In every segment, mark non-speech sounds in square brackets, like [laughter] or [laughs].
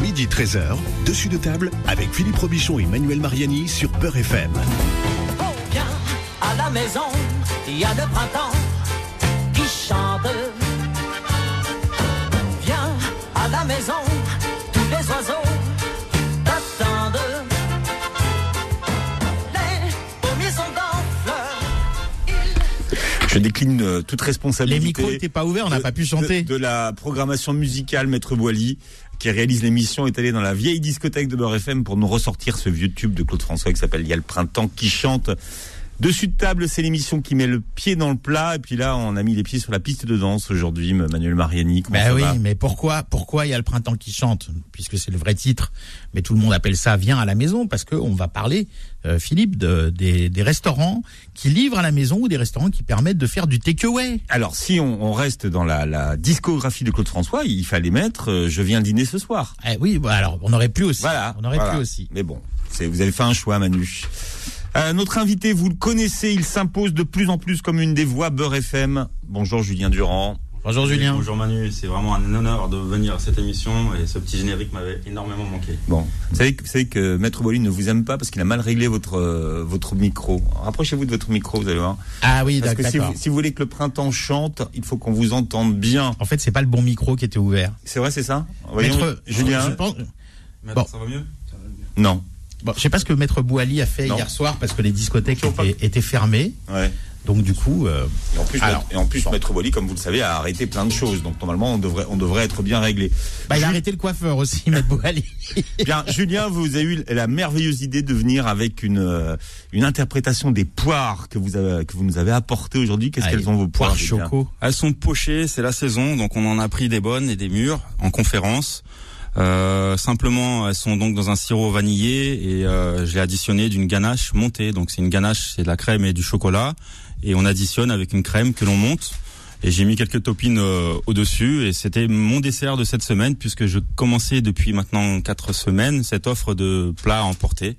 Midi 13h, dessus de table avec Philippe Robichon et Manuel Mariani sur Peur FM. Viens à la maison, il y a le printemps qui chante. Viens à la maison, tous les Je décline euh, toute responsabilité. Les micros n'étaient pas ouverts, on n'a de- pas pu chanter. De, de la programmation musicale, Maître Boily, qui réalise l'émission, est allé dans la vieille discothèque de Beurre FM pour nous ressortir ce vieux tube de Claude François qui s'appelle Il y a le printemps qui chante. Dessus de table, c'est l'émission qui met le pied dans le plat. Et puis là, on a mis les pieds sur la piste de danse aujourd'hui, Manuel Mariani. Ben oui, mais pourquoi, pourquoi il y a le printemps qui chante, puisque c'est le vrai titre, mais tout le monde appelle ça Viens à la maison, parce qu'on va parler, euh, Philippe, de, des, des restaurants qui livrent à la maison ou des restaurants qui permettent de faire du takeaway. Alors, si on, on reste dans la, la discographie de Claude François, il fallait mettre euh, Je viens dîner ce soir. Eh oui, bah alors on aurait pu aussi. Voilà. on aurait voilà. pu aussi. Mais bon, vous avez fait un choix, Manu. Euh, notre invité, vous le connaissez, il s'impose de plus en plus comme une des voix Beurre FM. Bonjour Julien Durand. Bonjour Julien. Bonjour Manu, c'est vraiment un honneur de venir à cette émission et ce petit générique m'avait énormément manqué. Bon, vous savez, que- vous savez que Maître Boily ne vous aime pas parce qu'il a mal réglé votre euh, votre micro. Rapprochez-vous de votre micro, vous allez voir. Ah oui, Parce que si d'accord. vous, si vous voulez que le printemps chante, il faut qu'on vous entende bien. En fait, c'est pas le bon micro qui était ouvert. C'est vrai, c'est ça? Voyons, Maître, Julien. je pense, Bon. ça va mieux? Non. Bon, je sais pas ce que Maître Bouali a fait Non. hier soir parce que les discothèques étaient, étaient fermées. Ouais. Donc du coup, euh, Et en plus, Alors, Maître- et en plus, Maître Boily, comme vous le savez, a arrêté plein de choses. Donc normalement, on devrait on devrait être bien réglé. bah, il a Ju- arrêté le coiffeur aussi, [laughs] Maître Bouali. Bien, Julien, vous avez eu la merveilleuse idée de venir avec une euh, une interprétation des poires que vous avez, que vous nous avez apportées aujourd'hui. Qu'est-ce qu'elles ont vos poires poire Julien choco. Elles sont pochées, c'est la saison, donc on en a pris des bonnes et des mûres en conférence. Euh, simplement, elles sont donc dans un sirop vanillé et euh, je l'ai additionné d'une ganache montée. Donc c'est une ganache, c'est de la crème et du chocolat et on additionne avec une crème que l'on monte. Et j'ai mis quelques topines euh, au-dessus et c'était mon dessert de cette semaine puisque je commençais depuis maintenant quatre semaines cette offre de plats à emporter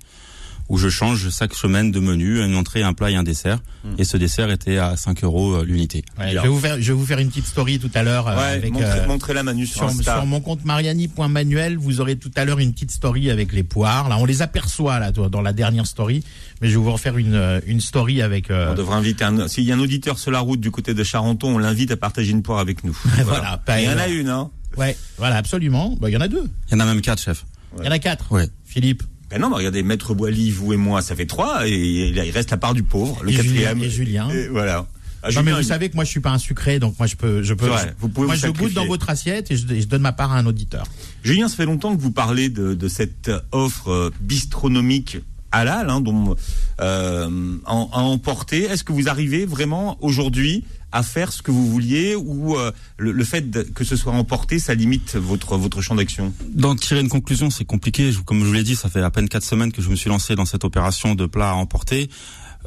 où je change chaque semaine de menu, une entrée, un plat et un dessert. Et ce dessert était à 5 euros euh, l'unité. Ouais, je, vais vous faire, je vais vous faire une petite story tout à l'heure. euh, Ouais, avec, montrez, euh, montrez-la Manu sur, sur, Insta. sur mon compte mariani.manuel, vous aurez tout à l'heure une petite story avec les poires. Là, on les aperçoit là dans la dernière story, mais je vais vous refaire une, euh, une story avec. euh, On devrait inviter un. S'il y a un auditeur sur la route du côté de Charenton, on l'invite à partager une poire avec nous. [laughs] Voilà, pas Il y en a une, hein. Ouais, voilà, absolument. Bah, Il y en a deux. Il y en a même quatre, chef. Il y en a quatre. Ouais. Philippe Ben non, mais regardez, Maître Boily, vous et moi, ça fait trois, et là, il reste la part du pauvre, le Et quatrième. Et Julien. Et voilà. Ah, non mais vous savez que moi je suis pas un sucré, donc moi je peux, je peux. Vrai, vous pouvez moi vous je goûte dans votre assiette et je, et je donne ma part à un auditeur. Julien, ça fait longtemps que vous parlez de, de cette offre euh, bistronomique halal, hein, dont, euh, en- à emporter. Est-ce que vous arrivez vraiment aujourd'hui à faire ce que vous vouliez ou euh, le, fait que ce soit emporté, ça limite votre votre champ d'action? D'en tirer une conclusion, c'est compliqué. Comme je vous l'ai dit, ça fait à peine quatre semaines que je me suis lancé dans cette opération de plat à emporter.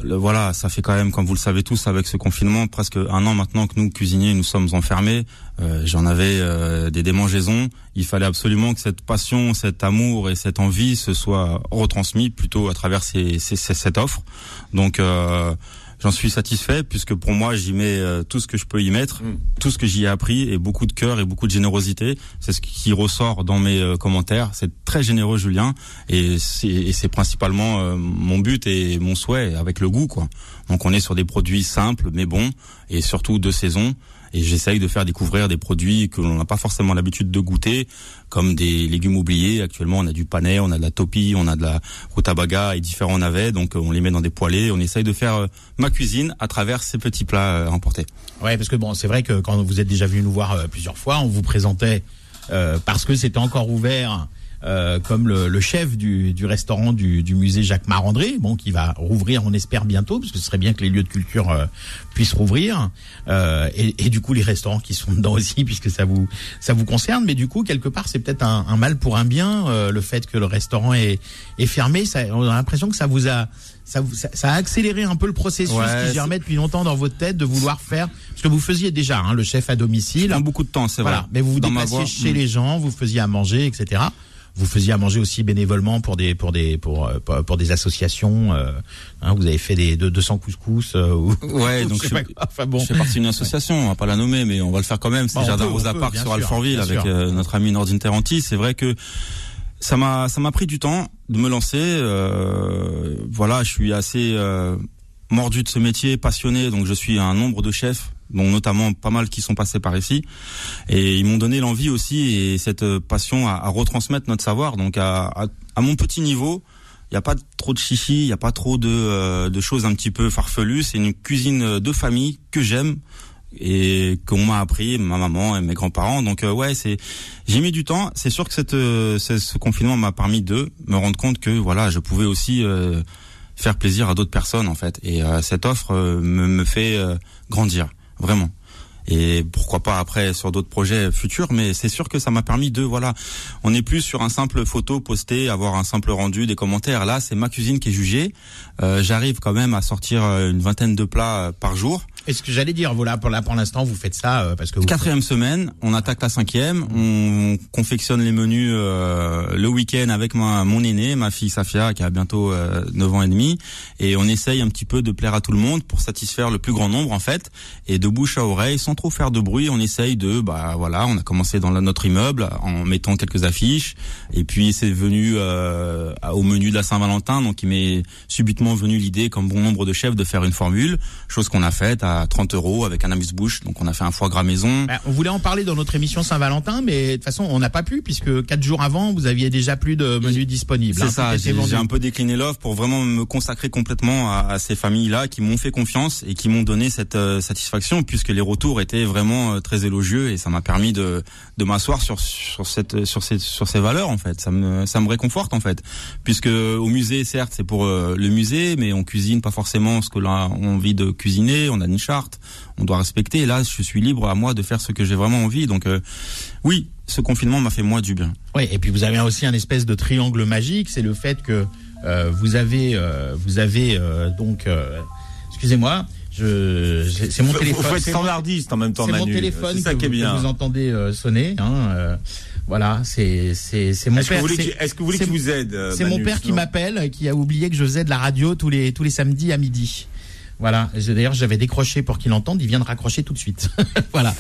Voilà, ça fait quand même, comme vous le savez tous, avec ce confinement, presque un an maintenant que nous, cuisiniers, nous sommes enfermés. Euh, J'en avais euh, des démangeaisons. Il fallait absolument que cette passion, cet amour et cette envie se soient retransmis plutôt à travers cette offre. Donc, j'en suis satisfait puisque pour moi, j'y mets euh, tout ce que je peux y mettre, Mm. tout ce que j'y ai appris et beaucoup de cœur et beaucoup de générosité. C'est ce qui ressort dans mes euh, commentaires. C'est très généreux, Julien, et c'est et c'est principalement euh, mon but et mon souhait avec le goût, quoi. Donc, on est sur des produits simples mais bons et surtout de saison. Et j'essaye de faire découvrir des produits que l'on n'a pas forcément l'habitude de goûter, comme des légumes oubliés. Actuellement, on a du panais, on a de la topi, on a de la rutabaga et différents navets. Donc, euh, on les met dans des poêlés. On essaye de faire euh, ma cuisine à travers ces petits plats euh, emportés. Ouais, parce que bon, c'est vrai que quand vous êtes déjà venu nous voir plusieurs fois, on vous présentait euh, parce que c'était encore ouvert. Euh, comme le, le chef du, du restaurant du, du musée Jacques Marandré, bon, qui va rouvrir, on espère bientôt, parce que ce serait bien que les lieux de culture euh, puissent rouvrir, euh, et, et du coup les restaurants qui sont dedans [laughs] aussi, puisque ça vous ça vous concerne. Mais du coup, quelque part, c'est peut-être un, un mal pour un bien, euh, le fait que le restaurant est, est fermé. Ça, on a l'impression que ça vous a ça, ça, ça a accéléré un peu le processus Ouais, qui germait depuis longtemps dans votre tête de vouloir faire parce que vous faisiez déjà hein, le chef à domicile. Ça prend beaucoup de temps, c'est Voilà, vrai. mais vous vous déplaciez chez mm. les gens, vous faisiez à manger, etc. vous faisiez à manger aussi bénévolement pour des pour des pour euh, pour, pour des associations. euh, hein, vous avez fait des de 200 couscous. euh, ou- Ouais, ou donc je enfin bon. Je fais partie d'une association, on va pas la nommer, mais on va le faire quand même. C'est Bah, on Jardin Rosa Park sur Alfortville avec notre ami Nordine Terranti. C'est vrai que ça m'a ça m'a pris du temps de me lancer. euh, voilà, je suis assez euh, mordu de ce métier, passionné, donc je suis un nombre de chefs, dont notamment pas mal qui sont passés par ici, et ils m'ont donné l'envie aussi et cette euh, passion à, à retransmettre notre savoir. Donc à, à, à mon petit niveau, il n'y a pas trop de chichi, il n'y a pas trop de, euh, de choses un petit peu farfelues. C'est une cuisine de famille que j'aime et qu'on m'a appris, ma maman et mes grands-parents. Donc euh, ouais, c'est j'ai mis du temps. C'est sûr que cette, euh, ce, confinement m'a permis de me rendre compte que voilà, je pouvais aussi euh, faire plaisir à d'autres personnes en fait. Et euh, cette offre euh, me, me fait grandir vraiment. Et pourquoi pas après sur d'autres projets futurs, mais c'est sûr que ça m'a permis de voilà, on n'est plus sur un simple photo postée, avoir un simple rendu, des commentaires. Là, c'est ma cuisine qui est jugée. Euh, J'arrive quand même à sortir euh, une vingtaine de plats euh, par jour. Et ce que j'allais dire, voilà, pour là pour l'instant, vous faites ça euh, parce que vous Quatrième semaine, on attaque la cinquième, on confectionne les menus euh, le week-end avec ma, mon aîné, ma fille Safia, qui a bientôt euh, 9 ans et demi, et on essaye un petit peu de plaire à tout le monde pour satisfaire le plus grand nombre en fait, et de bouche à oreille, sans trop faire de bruit, on essaye de, bah voilà, on a commencé dans notre immeuble en mettant quelques affiches, et puis c'est venu euh, au menu de la Saint-Valentin, donc il m'est subitement venu l'idée, comme bon nombre de chefs, de faire une formule, chose qu'on a faite à 30 euros avec un amuse-bouche, donc on a fait un foie gras maison. Bah, on voulait en parler dans notre émission Saint-Valentin, mais de toute façon, on n'a pas pu puisque quatre jours avant, vous aviez déjà plus de menus disponibles. C'est hein, ça, tout était j'ai un peu décliné l'offre pour vraiment me consacrer complètement à, à ces familles-là qui m'ont fait confiance et qui m'ont donné cette euh, satisfaction puisque les retours étaient vraiment euh, très élogieux et ça m'a permis de, de m'asseoir sur, sur, cette, sur, ces, sur ces valeurs en fait. Ça me, ça me réconforte en fait puisque au musée, certes, c'est pour euh, le musée, mais on cuisine pas forcément ce que l'on a envie de cuisiner, on a une charte, on doit respecter et là, je suis libre à moi de faire ce que j'ai vraiment envie. Donc euh, oui, ce confinement m'a fait moi du bien. Oui, et puis vous avez aussi un espèce de triangle magique, c'est le fait que euh, vous avez, euh, vous avez euh, donc, euh, excusez-moi, je, c'est mon téléphone. C'est mon- standardiste en même temps, C'est mon téléphone ça que, qui est vous, que bien. vous entendez sonner. Hein, euh, voilà, c'est c'est c'est mon père. vous est-ce que vous voulez je vous aide C'est mon père qui m'appelle, qui a oublié que je faisais de la radio tous les tous les samedis à midi. Voilà. D'ailleurs, j'avais décroché pour qu'il entende. Il vient de raccrocher tout de suite. [laughs] voilà.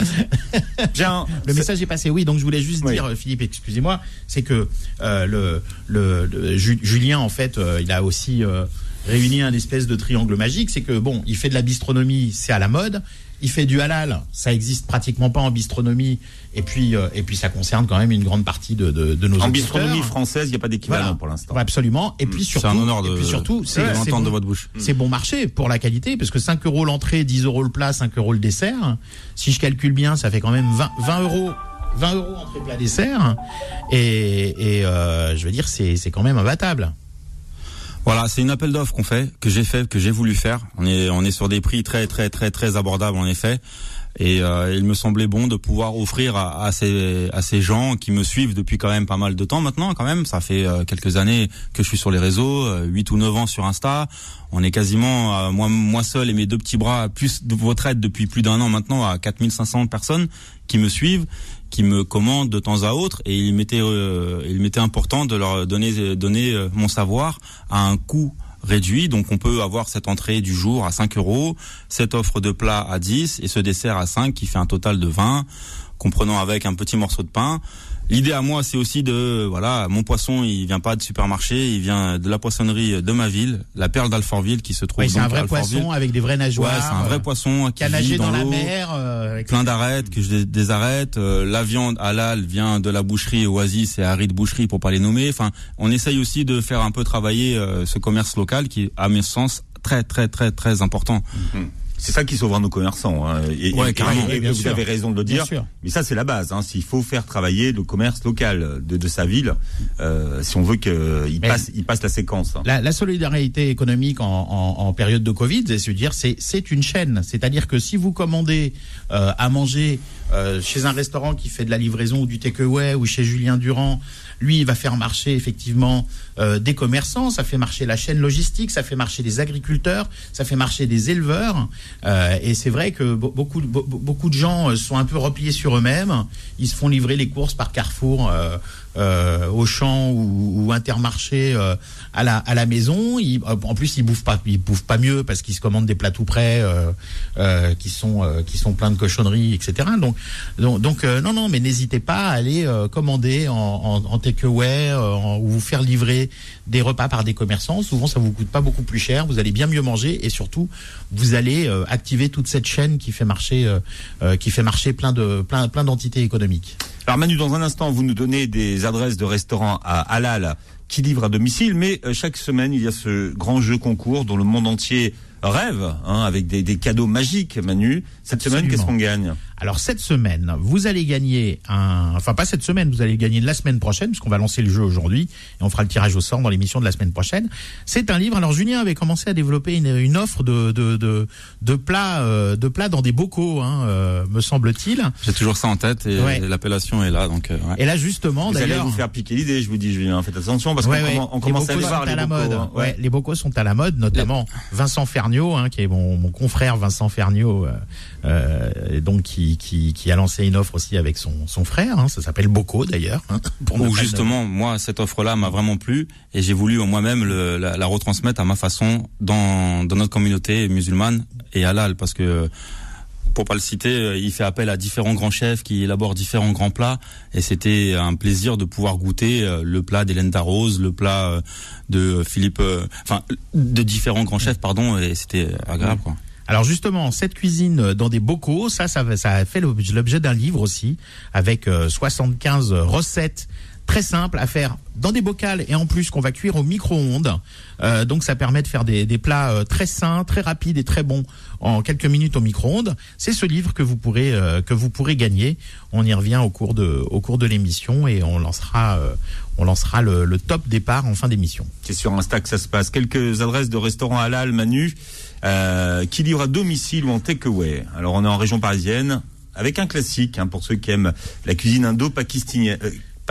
Bien. [laughs] Le message est passé. Oui, donc je voulais juste Oui. dire, euh, Philippe, excusez-moi, c'est que euh, le, le, le- Ju- Julien, en fait, euh, il a aussi euh, réuni un espèce de triangle magique. C'est que bon, il fait de la bistronomie, c'est à la mode. Il fait du halal, ça existe pratiquement pas en bistronomie. Et puis, euh, et puis, ça concerne quand même une grande partie de, de, de nos En bistronomie française, il n'y a pas d'équivalent Voilà. pour l'instant. Ouais, absolument. Et puis surtout, C'est un honneur de, et puis surtout, c'est bon, de votre bouche. c'est bon marché pour la qualité, parce que 5 euros l'entrée, 10 euros le plat, 5 euros le dessert. Si je calcule bien, ça fait quand même 20, 20 euros. 20 euros entrée plat dessert et, et euh, je veux dire c'est c'est quand même imbattable. Voilà, c'est une appel d'offres qu'on fait, que j'ai fait, que j'ai voulu faire. On est, on est sur des prix très, très, très, très abordables en effet. Et euh, il me semblait bon de pouvoir offrir à, à ces, à ces gens qui me suivent depuis quand même pas mal de temps maintenant. Quand même, ça fait euh, quelques années que je suis sur les réseaux, euh, 8 ou 9 ans sur Insta. On est quasiment, euh, moi, moi seul et mes deux petits bras, plus de votre aide depuis plus d'un an maintenant, à 4500 personnes qui me suivent qui me commandent de temps à autre et il m'était euh, il m'était important de leur donner donner euh, mon savoir à un coût réduit. Donc on peut avoir cette entrée du jour à 5 euros cette offre de plat à 10 et ce dessert à 5 qui fait un total de 20 comprenant avec un petit morceau de pain L'idée à moi, c'est aussi de voilà, mon poisson, il vient pas de supermarché, il vient de la poissonnerie de ma ville, la perle d'Alfortville, qui se trouve Ouais, c'est un vrai poisson avec des vraies nageoires. Ouais, c'est un vrai poisson qui a nagé vit dans, dans, la mer. euh, avec- plein d'arêtes que je désarrête. Euh, la viande halal vient de la boucherie Oasis et Harry Boucherie pour pas les nommer. Enfin, on essaye aussi de faire un peu travailler euh, ce commerce local qui est, à mes sens, très très très très important. C'est ça qui sauvera nos commerçants. Hein. Et, Ouais, et- carrément. et- et Bien vous sûr. avez raison de le Bien dire. sûr. Mais ça, c'est la base. Hein. S'il faut faire travailler le commerce local de, de sa ville, euh, si on veut qu'il passe, il passe la séquence. hein. La, la solidarité économique en, en- en période de Covid, c'est dire c'est c'est une chaîne. C'est-à-dire que si vous commandez euh, à manger euh, chez un restaurant qui fait de la livraison ou du takeaway ou chez Julien Durand, lui, il va faire marcher effectivement euh, des commerçants, ça fait marcher la chaîne logistique, ça fait marcher des agriculteurs, ça fait marcher des éleveurs. Euh, et c'est vrai que be- beaucoup, beaucoup de gens sont un peu repliés sur eux-mêmes. Ils se font livrer les courses par Carrefour, euh, euh, Auchan ou, ou Intermarché euh, à la à la maison. Ils- en plus, ils bouffent pas, ils bouffent pas mieux parce qu'ils se commandent des plats tout prêts euh, euh, qui sont euh, qui sont pleins de cochonneries, etc. Donc donc, donc, euh, non non, mais n'hésitez pas à aller euh, commander en, en, en takeaway euh, ou vous faire livrer des repas par des commerçants. Souvent, ça vous coûte pas beaucoup plus cher. Vous allez bien mieux manger et surtout, vous allez euh, activer toute cette chaîne qui fait marcher euh, euh, qui fait marcher plein de plein plein d'entités économiques. Alors Manu, dans un instant, vous nous donnez des adresses de restaurants à halal qui livrent à domicile, mais euh, chaque semaine, il y a ce grand jeu concours dont le monde entier rêve, hein, avec des, des cadeaux magiques, Manu. Cette semaine, qu'est-ce qu'on gagne? Alors cette semaine, vous allez gagner un, enfin pas cette semaine, vous allez le gagner la semaine prochaine, puisqu'on va lancer le jeu aujourd'hui et on fera le tirage au sort dans l'émission de la semaine prochaine. C'est un livre. Alors Julien avait commencé à développer une, une offre de de de, de plats euh, de plats dans des bocaux, hein, euh, me semble-t-il. J'ai toujours ça en tête et Ouais. l'appellation est là. Donc, euh, ouais. Et là justement, Vous allez d'ailleurs. vous faire piquer l'idée, je vous dis, Julien. Faites attention parce Ouais, qu'on on Les commence à bocaux les voir sont les à la bocaux, mode. hein. Ouais, les bocaux sont à la mode, notamment Vincent Ferniaud, hein, qui est mon, mon confrère Vincent Ferniaud, euh, euh, et donc qui, qui, qui a lancé une offre aussi avec son, son frère. Hein, ça s'appelle Bocaux d'ailleurs. Hein, [laughs] Où justement, moi, cette offre-là m'a vraiment plu et j'ai voulu moi-même la, la retransmettre à ma façon dans, dans notre communauté musulmane et halal parce que pour pas le citer, euh, il fait appel à différents grands chefs qui élaborent différents grands plats et c'était un plaisir de pouvoir goûter euh, le plat d'Hélène Darroze, le plat euh, de Philippe, enfin de différents grands chefs, pardon, et c'était agréable quoi. Alors justement, cette cuisine dans des bocaux, ça, ça, ça a fait l'objet d'un livre aussi, avec euh, 75 recettes très simples à faire dans des bocals et en plus qu'on va cuire au micro-ondes. Euh, donc ça permet de faire des, plats euh, très sains, très rapides et très bons en quelques minutes au micro-ondes. C'est ce livre que vous pourrez euh, que vous pourrez gagner. On y revient au cours de au cours de l'émission et on lancera euh, on lancera le, top départ en fin d'émission. C'est sur Insta que ça se passe. Quelques adresses de restaurants halal, Manu, euh, qui livrent à domicile ou en takeaway. Alors on est en région parisienne, avec un classique hein, pour ceux qui aiment la cuisine indo-pakistanienne.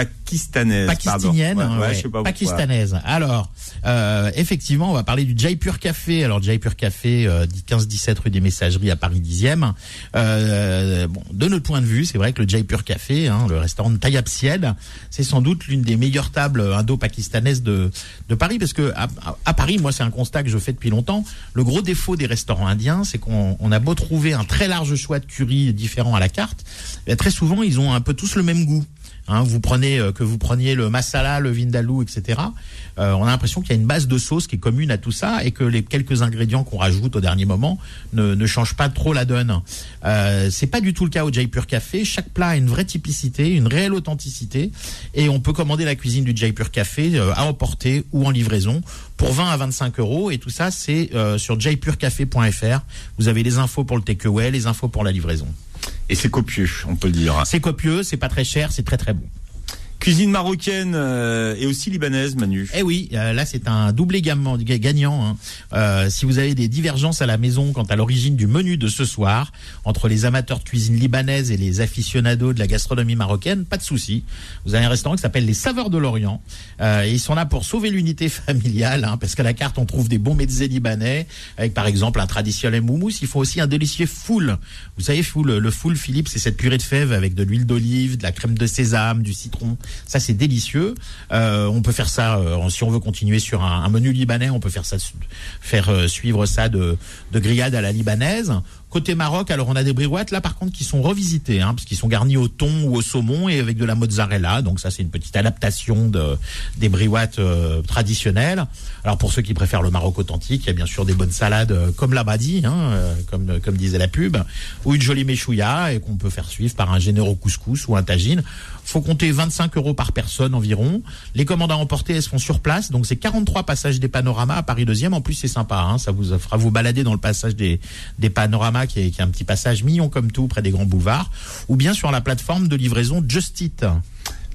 Pakistanaise. Pakistanienne. Ouais, je sais pas pourquoi. pakistanaise. Alors, euh, effectivement, on va parler du Jaipur Café. Alors, Jaipur Café, euh, 15-17 rue des Messageries à Paris 10e. Euh, bon, de notre point de vue, c'est vrai que le Jaipur Café, hein, le restaurant de Tayyab Sied, c'est sans doute l'une des meilleures tables indo-pakistanaises de, de Paris, parce que à, à Paris, moi, c'est un constat que je fais depuis longtemps. Le gros défaut des restaurants indiens, c'est qu'on on a beau trouver un très large choix de curry différents à la carte, eh, très souvent, ils ont un peu tous le même goût. Hein, vous prenez euh, que vous preniez le masala, le vindaloo, etc. euh, on a l'impression qu'il y a une base de sauce qui est commune à tout ça et que les quelques ingrédients qu'on rajoute au dernier moment ne, ne changent pas trop la donne. Euh, c'est pas du tout le cas au Jaipur Café. Chaque plat a une vraie typicité, une réelle authenticité, et on peut commander la cuisine du Jaipur Café euh, à emporter ou en livraison pour 20 à 25 euros. Et tout ça, c'est sur jaipurcafé.fr. Vous avez les infos pour le takeaway, les infos pour la livraison. Et c'est copieux, on peut le dire. C'est copieux, c'est pas très cher, c'est très très bon. Cuisine marocaine euh, et aussi libanaise, Manu. Eh oui, euh, là c'est un doublé gagnant. hein. Euh, si vous avez des divergences à la maison quant à l'origine du menu de ce soir, entre les amateurs de cuisine libanaise et les aficionados de la gastronomie marocaine, pas de souci. Vous avez un restaurant qui s'appelle les Saveurs de l'Orient. Euh, et ils sont là pour sauver l'unité [laughs] familiale, hein, parce qu'à la carte on trouve des bons mezzés libanais, avec par exemple un traditionnel moumous. Il faut aussi un délicieux foul. Vous savez, le foul, Philippe, c'est cette purée de fèves avec de l'huile d'olive, de la crème de sésame, du citron. Ça, c'est délicieux. Euh, on peut faire ça, euh, si on veut continuer sur un, un menu libanais, on peut faire ça, faire euh, suivre ça de, de grillade à la libanaise. Côté Maroc, alors on a des briouates là par contre qui sont revisitées, hein, parce qu'ils sont garnis au thon ou au saumon et avec de la mozzarella. Donc ça c'est une petite adaptation de des briouates euh, traditionnelles. Alors pour ceux qui préfèrent le Maroc authentique, il y a bien sûr des bonnes salades euh, comme l'abadi, hein, euh, comme comme disait la pub, ou une jolie méchouilla et qu'on peut faire suivre par un généreux couscous ou un tagine. Faut compter 25 euros par personne environ. Les commandes à emporter, elles se font sur place. Donc c'est 43 passages des panoramas à Paris 2e. En plus c'est sympa, hein, ça vous fera vous balader dans le passage des des panoramas qui est, qui est un petit passage mignon comme tout près des grands boulevards, ou bien sur la plateforme de livraison Just Eat.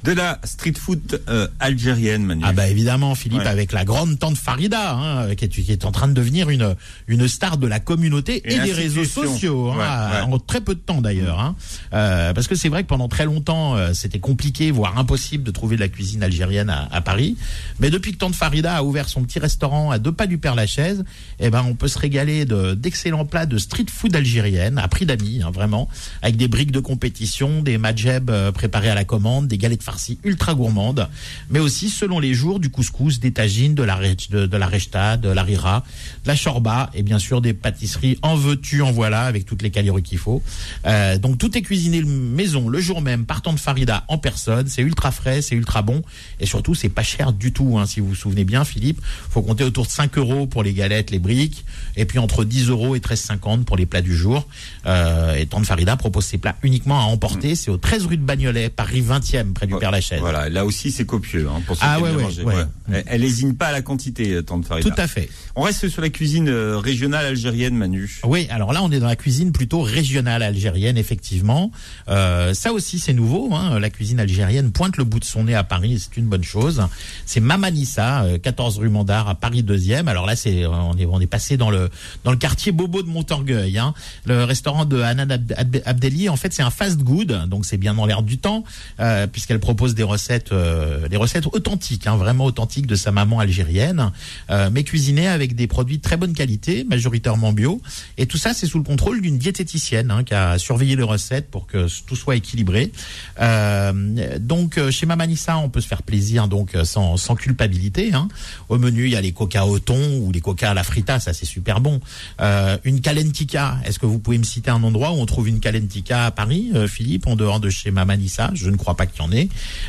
De la street food euh, algérienne, Manu. Ah bah évidemment, Philippe, Ouais. avec la grande tante Farida, hein, qui, est, qui est en train de devenir une une star de la communauté et des réseaux sociaux, hein, Ouais, en très peu de temps d'ailleurs. Hein. Euh, parce que c'est vrai que pendant très longtemps, euh, c'était compliqué, voire impossible de trouver de la cuisine algérienne à, à Paris. Mais depuis que tante Farida a ouvert son petit restaurant à deux pas du Père Lachaise, eh ben on peut se régaler de d'excellents plats de street food algérienne à prix d'amis, hein, vraiment, avec des briques de compétition, des majeb euh, préparés à la commande, des galettes farcies ultra gourmandes, mais aussi selon les jours du couscous, des tagines, de la de, de la rechta, de la rira, de la chorba et bien sûr des pâtisseries en veux-tu, en voilà, avec toutes les calories qu'il faut. Euh, donc tout est cuisiné maison le jour même par tante Farida en personne. C'est ultra frais, c'est ultra bon et surtout c'est pas cher du tout. Hein, si vous vous souvenez bien, Philippe, faut compter autour de 5 euros pour les galettes, les briques et puis entre 10 euros et 13,50 pour les plats du jour. Euh, et tante Farida propose ses plats uniquement à emporter. C'est au 13 rue de Bagnolet, Paris 20e, près du Père Lachaise. Voilà, là aussi c'est copieux hein, pour ceux Ah qui ouais, aiment ouais, manger. ouais. Elle, elle pas à la quantité, euh, tante Farida. Tout à fait. On reste sur la cuisine euh, régionale algérienne, Manu. Oui, alors là, on est dans la cuisine plutôt régionale algérienne, effectivement. Euh, ça aussi, c'est nouveau. Hein. La cuisine algérienne pointe le bout de son nez à Paris, c'est une bonne chose. C'est Mamanissa, euh, 14 rue Mandar, à Paris 2e. Alors là, c'est on est on est passé dans le dans le quartier Bobo de Montorgueil. Hein. Le restaurant de Hanan Abd- Abd- Abdelli, en fait, c'est un fast good, donc c'est bien dans l'air du temps, euh, puisqu'elle propose des recettes, euh, des recettes authentiques, hein, vraiment authentiques de sa maman algérienne, euh, mais cuisinées avec des produits de très bonne qualité, majoritairement bio. Et tout ça, c'est sous le contrôle d'une diététicienne hein, qui a surveillé les recettes pour que tout soit équilibré. Euh, donc, euh, chez Mamanissa, on peut se faire plaisir donc euh, sans, sans culpabilité. Hein. Au menu, il y a les coca au thon ou les coca à la frita, ça c'est super bon. Euh, une calentica, est-ce que vous pouvez me citer un endroit où on trouve une calentica à Paris, Philippe, en dehors de chez Mamanissa Je ne crois pas qu'il y en ait.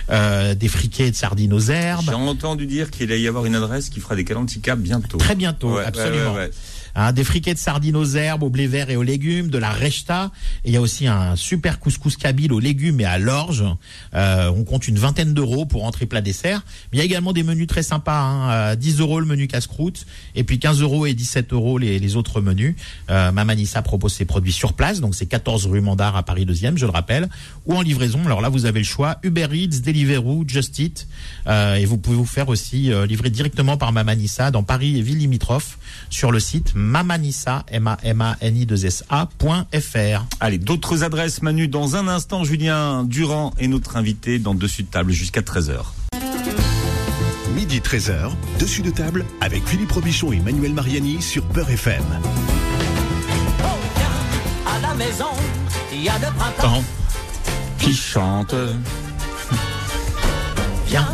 Euh, des friquets de sardines aux herbes. J'ai entendu dire qu'il allait y avoir une adresse qui fera des calenticas bientôt. Très bientôt, ouais, absolument. ouais, ouais. Hein, des friquets de sardines aux herbes, au blé vert et aux légumes, de la rechta. Il y a aussi un super couscous kabyle aux légumes et à l'orge. Euh, on compte une vingtaine d'euros pour entrée plat dessert. Mais il y a également des menus très sympas. Hein, euh, 10 euros le menu casse-croûte et puis 15 euros et 17 euros les, les autres menus. Euh, Mamanissa propose ses produits sur place, donc c'est 14 rue Mandar à Paris 2e, je le rappelle, ou en livraison. Alors là, vous avez le choix Uber Eats, Deliveroo, Just Eat, euh, et vous pouvez vous faire aussi euh, livrer directement par Mamanissa dans Paris et villes limitrophes sur le site mamanissa m a m a n i 2 s a.fr. Allez, d'autres adresses, Manu. Dans un instant, Julien Durand est notre invité dans Dessus de table jusqu'à 13h. Midi 13h, dessus de table avec Philippe Robichon et Manuel Mariani sur Beurre FM. Oh, viens à la maison, il y a le printemps. Temps, Qui chante viens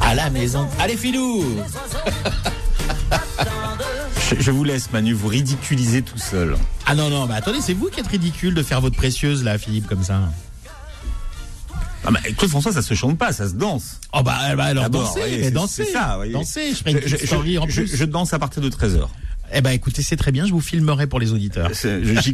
à la maison. Allez, Filou [laughs] Je, je vous laisse, Manu, vous ridiculiser tout seul. Ah non, non, bah attendez, c'est vous qui êtes ridicule de faire votre précieuse là, Philippe, comme ça. Ah bah, Claude François, ça se chante pas, ça se danse. Oh bah, bah alors dansez, oui, mais c'est- dansez, ça, oui. dansez, je je danse à partir de 13h. Eh ben écoutez, c'est très bien, je vous filmerai pour les auditeurs.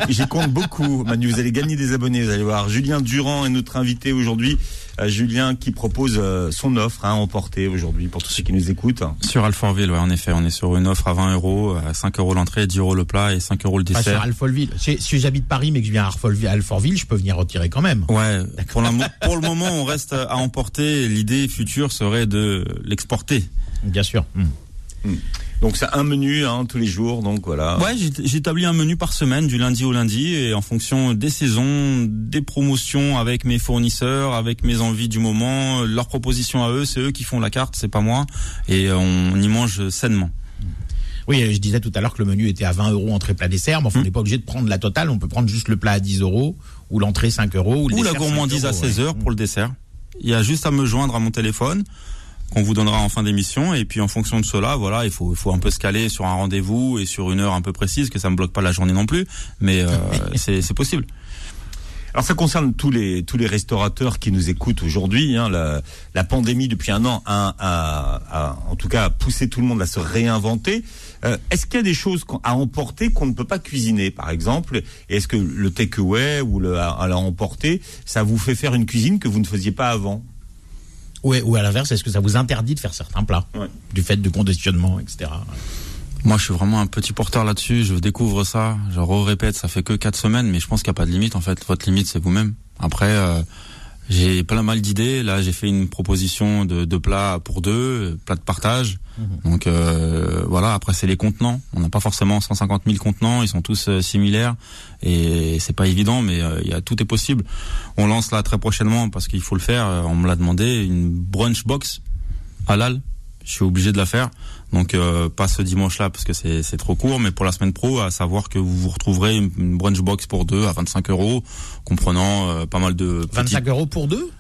J'y compte beaucoup, [laughs] Manu. Vous allez gagner des abonnés, vous allez voir. Julien Durand est notre invité aujourd'hui. Euh, Julien qui propose euh, son offre hein, à emporter aujourd'hui pour tous ceux qui nous écoutent. Sur Alfortville, ouais, en effet, on est sur une offre à 20 euros, à 5 euros l'entrée, 10 euros le plat et 5 euros le Pas sur dessert. Alfortville. Si, j'habite Paris mais que je viens à Alfortville, je peux venir retirer quand même. Ouais, pour, la mo- [laughs] pour le moment, on reste à emporter. L'idée future serait de l'exporter. Bien sûr. Hmm. Donc c'est un menu hein, tous les jours, donc voilà. Ouais, j'établis un menu par semaine, du lundi au lundi, et en fonction des saisons, des promotions avec mes fournisseurs, avec mes envies du moment, leurs propositions à eux, c'est eux qui font la carte, c'est pas moi, et on y mange sainement. Oui, je disais tout à l'heure que le menu était à 20 euros entrée plat dessert, mais enfin, on n'est pas obligé de prendre la totale, on peut prendre juste le plat à 10 euros, ou l'entrée 5 euros, ou, le Ou la dessert 5 gourmandise à euros, 16 ouais. heures pour le dessert. Il y a juste à me joindre à mon téléphone qu'on vous donnera en fin d'émission et puis en fonction de cela, voilà, il faut il faut un peu se caler sur un rendez-vous et sur une heure un peu précise que ça me bloque pas la journée non plus, mais euh, [laughs] c'est c'est possible. Alors ça concerne tous les tous les restaurateurs qui nous écoutent aujourd'hui. Hein, la, la pandémie depuis un an a, a- a, en tout cas poussé tout le monde à se réinventer. Euh, est-ce qu'il y a des choses qu'on- à emporter qu'on ne peut pas cuisiner, par exemple? Et est-ce que le takeaway ou le à, à la emporter, ça vous fait faire une cuisine que vous ne faisiez pas avant? Ouais, ou à l'inverse, est-ce que ça vous interdit de faire certains plats Ouais. Du fait de conditionnement, etc. Moi, je suis vraiment un petit porteur là-dessus. Je découvre ça. Je répète, ça fait que quatre semaines, mais je pense qu'il n'y a pas de limite. En fait, votre limite, c'est vous-même. Après, euh, J'ai plein mal d'idées. Là, j'ai fait une proposition de, de plat pour deux, plat de partage. Donc euh, voilà. Après, c'est les contenants. On n'a pas forcément 150 000 contenants. Ils sont tous euh, similaires et c'est pas évident, mais euh, il y a tout est possible. On lance là très prochainement parce qu'il faut le faire. euh, On me l'a demandé une brunch box halal. Je suis obligé de la faire. Donc euh, pas ce dimanche-là parce que c'est c'est trop court, mais pour la semaine pro, à savoir que vous vous retrouverez une, une brunch box pour deux à 25 euros, comprenant euh, pas mal de petits- 25 euros pour deux?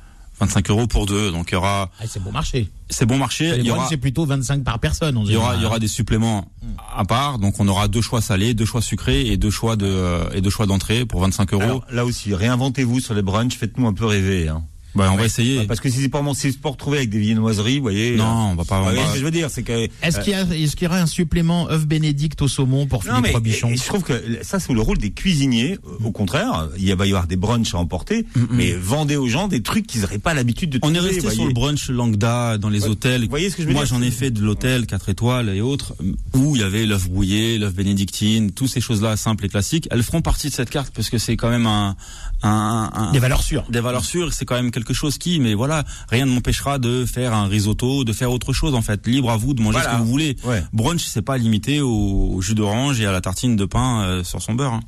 25 euros pour deux. Donc il y aura, ah, C'est bon marché. c'est bon marché. Les Il y brunchs, aura, c'est plutôt 25 par personne. il y aura, il y aura des suppléments à part. Donc on aura deux choix salés, deux choix sucrés et deux choix de euh, et deux choix d'entrée pour 25 euros. Alors, là aussi, réinventez-vous sur les brunchs, faites-nous un peu rêver. Hein. Bah, on va essayer. Parce que si c'est pas mon, si c'est pour retrouver avec des viennoiseries, vous voyez. Non, euh, on va pas. voyez va- ce que je veux dire, c'est que. Est-ce euh, qu'il y, a- est-ce qu'il y aurait un supplément œuf bénédicte au saumon pour Non, Philippe mais Robichon et- et je trouve que ça, c'est le rôle des cuisiniers. Mm. Au contraire, il va y avoir des brunchs à emporter, mais vendez aux gens des trucs qu'ils n'auraient pas l'habitude de On est trouver, resté sur le brunch Langda dans les Ouais. hôtels. Vous voyez ce que je veux Moi, j'en ai fait de l'hôtel 4 étoiles et autres où il y avait l'œuf brouillé, l'œuf bénédictine, toutes ces choses-là simples et classiques. Elles feront partie de cette carte parce que c'est quand même un, un, un- Des valeurs sûres. des valeurs sûres. C'est quand même quelque chose qui, mais voilà, rien ne m'empêchera de faire un risotto, de faire autre chose en fait. Libre à vous de manger Voilà. ce que vous voulez. Ouais. Brunch, c'est pas limité au, au jus d'orange et à la tartine de pain euh, sur son beurre. hein.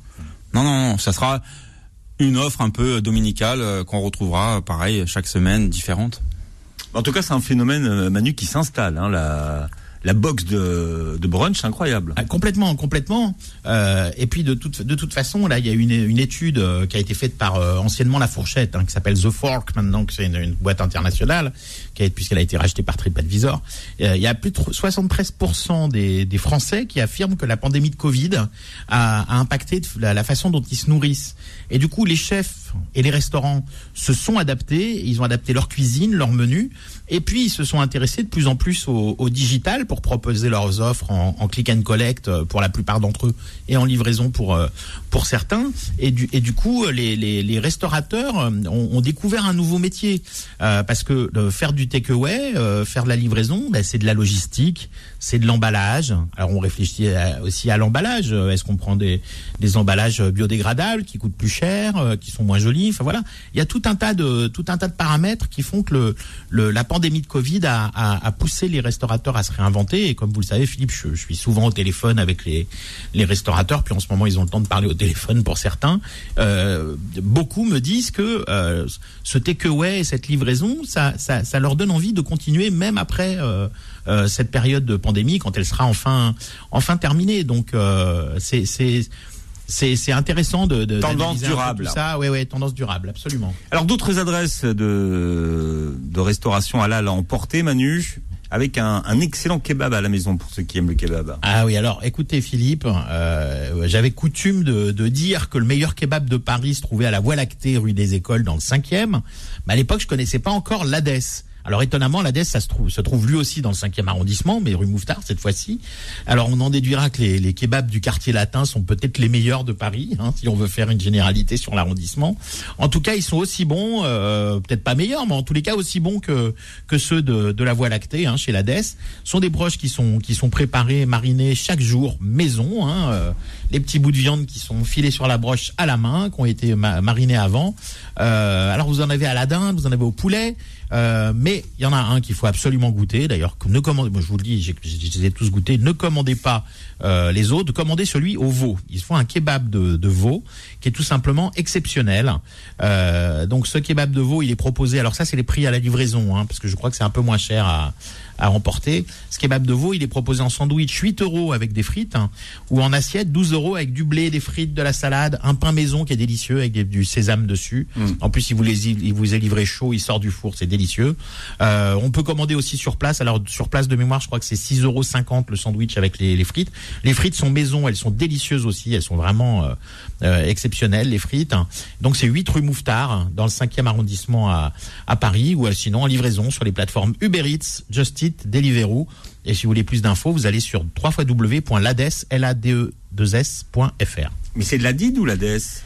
Non, non, non, ça sera une offre un peu dominicale euh, qu'on retrouvera, pareil, chaque semaine différente. En tout cas, c'est un phénomène, euh, Manu, qui s'installe. Hein, la, la box de, de brunch, incroyable. Ah, complètement, complètement. Euh, et puis de toute de toute façon, là, il y a une, une étude euh, qui a été faite par euh, anciennement la Fourchette, hein, qui s'appelle The Fork maintenant, que c'est une, une boîte internationale, qui a, puisqu'elle a été rachetée par TripAdvisor. Euh, il y a plus de 73% des, des Français qui affirment que la pandémie de Covid a, a impacté la, la façon dont ils se nourrissent. Et du coup, les chefs et les restaurants se sont adaptés. Ils ont adapté leur cuisine, leur menu, et puis ils se sont intéressés de plus en plus au, au digital pour proposer leurs offres en, click and collect euh, pour la plupart d'entre eux et en livraison pour euh, pour certains. Et du et du coup, les les, les restaurateurs euh, ont, découvert un nouveau métier Euh, parce que euh, faire du takeaway, euh, faire de la livraison, ben, c'est de la logistique, c'est de l'emballage. Alors on réfléchit à- aussi à l'emballage. Euh, Est-ce qu'on prend des des emballages biodégradables qui coûtent plus cher, euh, qui sont moins jolis? Enfin voilà, il y a tout un tas de tout un tas de paramètres qui font que le, le la pandémie de Covid a, a, a poussé les restaurateurs à se réinventer. Et comme vous le savez, Philippe, je, je suis souvent au téléphone avec les les restaurateurs. Puis en ce moment, ils ont le temps de parler au téléphone pour certains. Euh, beaucoup me disent que euh, ce takeaway et cette livraison, ça, ça, ça leur donne envie de continuer même après euh, euh, cette période de pandémie quand elle sera enfin enfin terminée. Donc euh, c'est c'est intéressant de, de Tendance durable. tout ça. Ouais ouais, tendance durable, absolument. Alors, d'autres adresses de, de restauration halal à emporter, Manu, avec un, un excellent kebab à la maison pour ceux qui aiment le kebab. Ah oui, alors écoutez Philippe, euh, j'avais coutume de, de dire que le meilleur kebab de Paris se trouvait à la Voie lactée, rue des Écoles, dans le 5e. Mais à l'époque, je connaissais pas encore l'Hadès. Alors étonnamment, l'Hadès, ça se trouve, se trouve lui aussi dans le 5e arrondissement, mais rue Mouffetard cette fois-ci. Alors on en déduira que les, les kebabs du quartier latin sont peut-être les meilleurs de Paris, hein, si on veut faire une généralité sur l'arrondissement. En tout cas, ils sont aussi bons, euh, peut-être pas meilleurs, mais en tous les cas aussi bons que que ceux de, de la Voie lactée, hein, chez l'Hadès. Ce sont des broches qui sont qui sont préparées, marinées chaque jour maison. Hein, euh, les petits bouts de viande qui sont filés sur la broche à la main, qui ont été ma- marinés avant. Euh, alors vous en avez à la dinde, vous en avez au poulet. Euh, mais il y en a un qu'il faut absolument goûter. D'ailleurs, ne commandez, moi je vous le dis, je les ai tous goûtés. Ne commandez pas euh, les autres, commandez celui au veau. Ils font un kebab de, de veau qui est tout simplement exceptionnel. Euh, donc ce kebab de veau, il est proposé. Alors ça, c'est les prix à la livraison, hein, parce que je crois que c'est un peu moins cher à, à emporter. Ce kebab de veau, il est proposé en sandwich 8 euros avec des frites, hein, ou en assiette 12 euros avec du blé, des frites, de la salade, un pain maison qui est délicieux avec des- du sésame dessus. En plus, il vous, les, il vous est livré chaud, il sort du four, c'est délicieux. Euh, on peut commander aussi sur place. Alors sur place de mémoire, je crois que c'est 6,50 euros le sandwich avec les, les frites. Les frites sont maison, elles sont délicieuses aussi, elles sont vraiment euh, euh, exceptionnelles les frites. Donc c'est 8 rue Mouffetard dans le 5e arrondissement à, à Paris ou euh, sinon en livraison sur les plateformes Uber Eats, Just Eat, Deliveroo. Et si vous voulez plus d'infos, vous allez sur www.lades.fr. Mais c'est de la DID ou la DS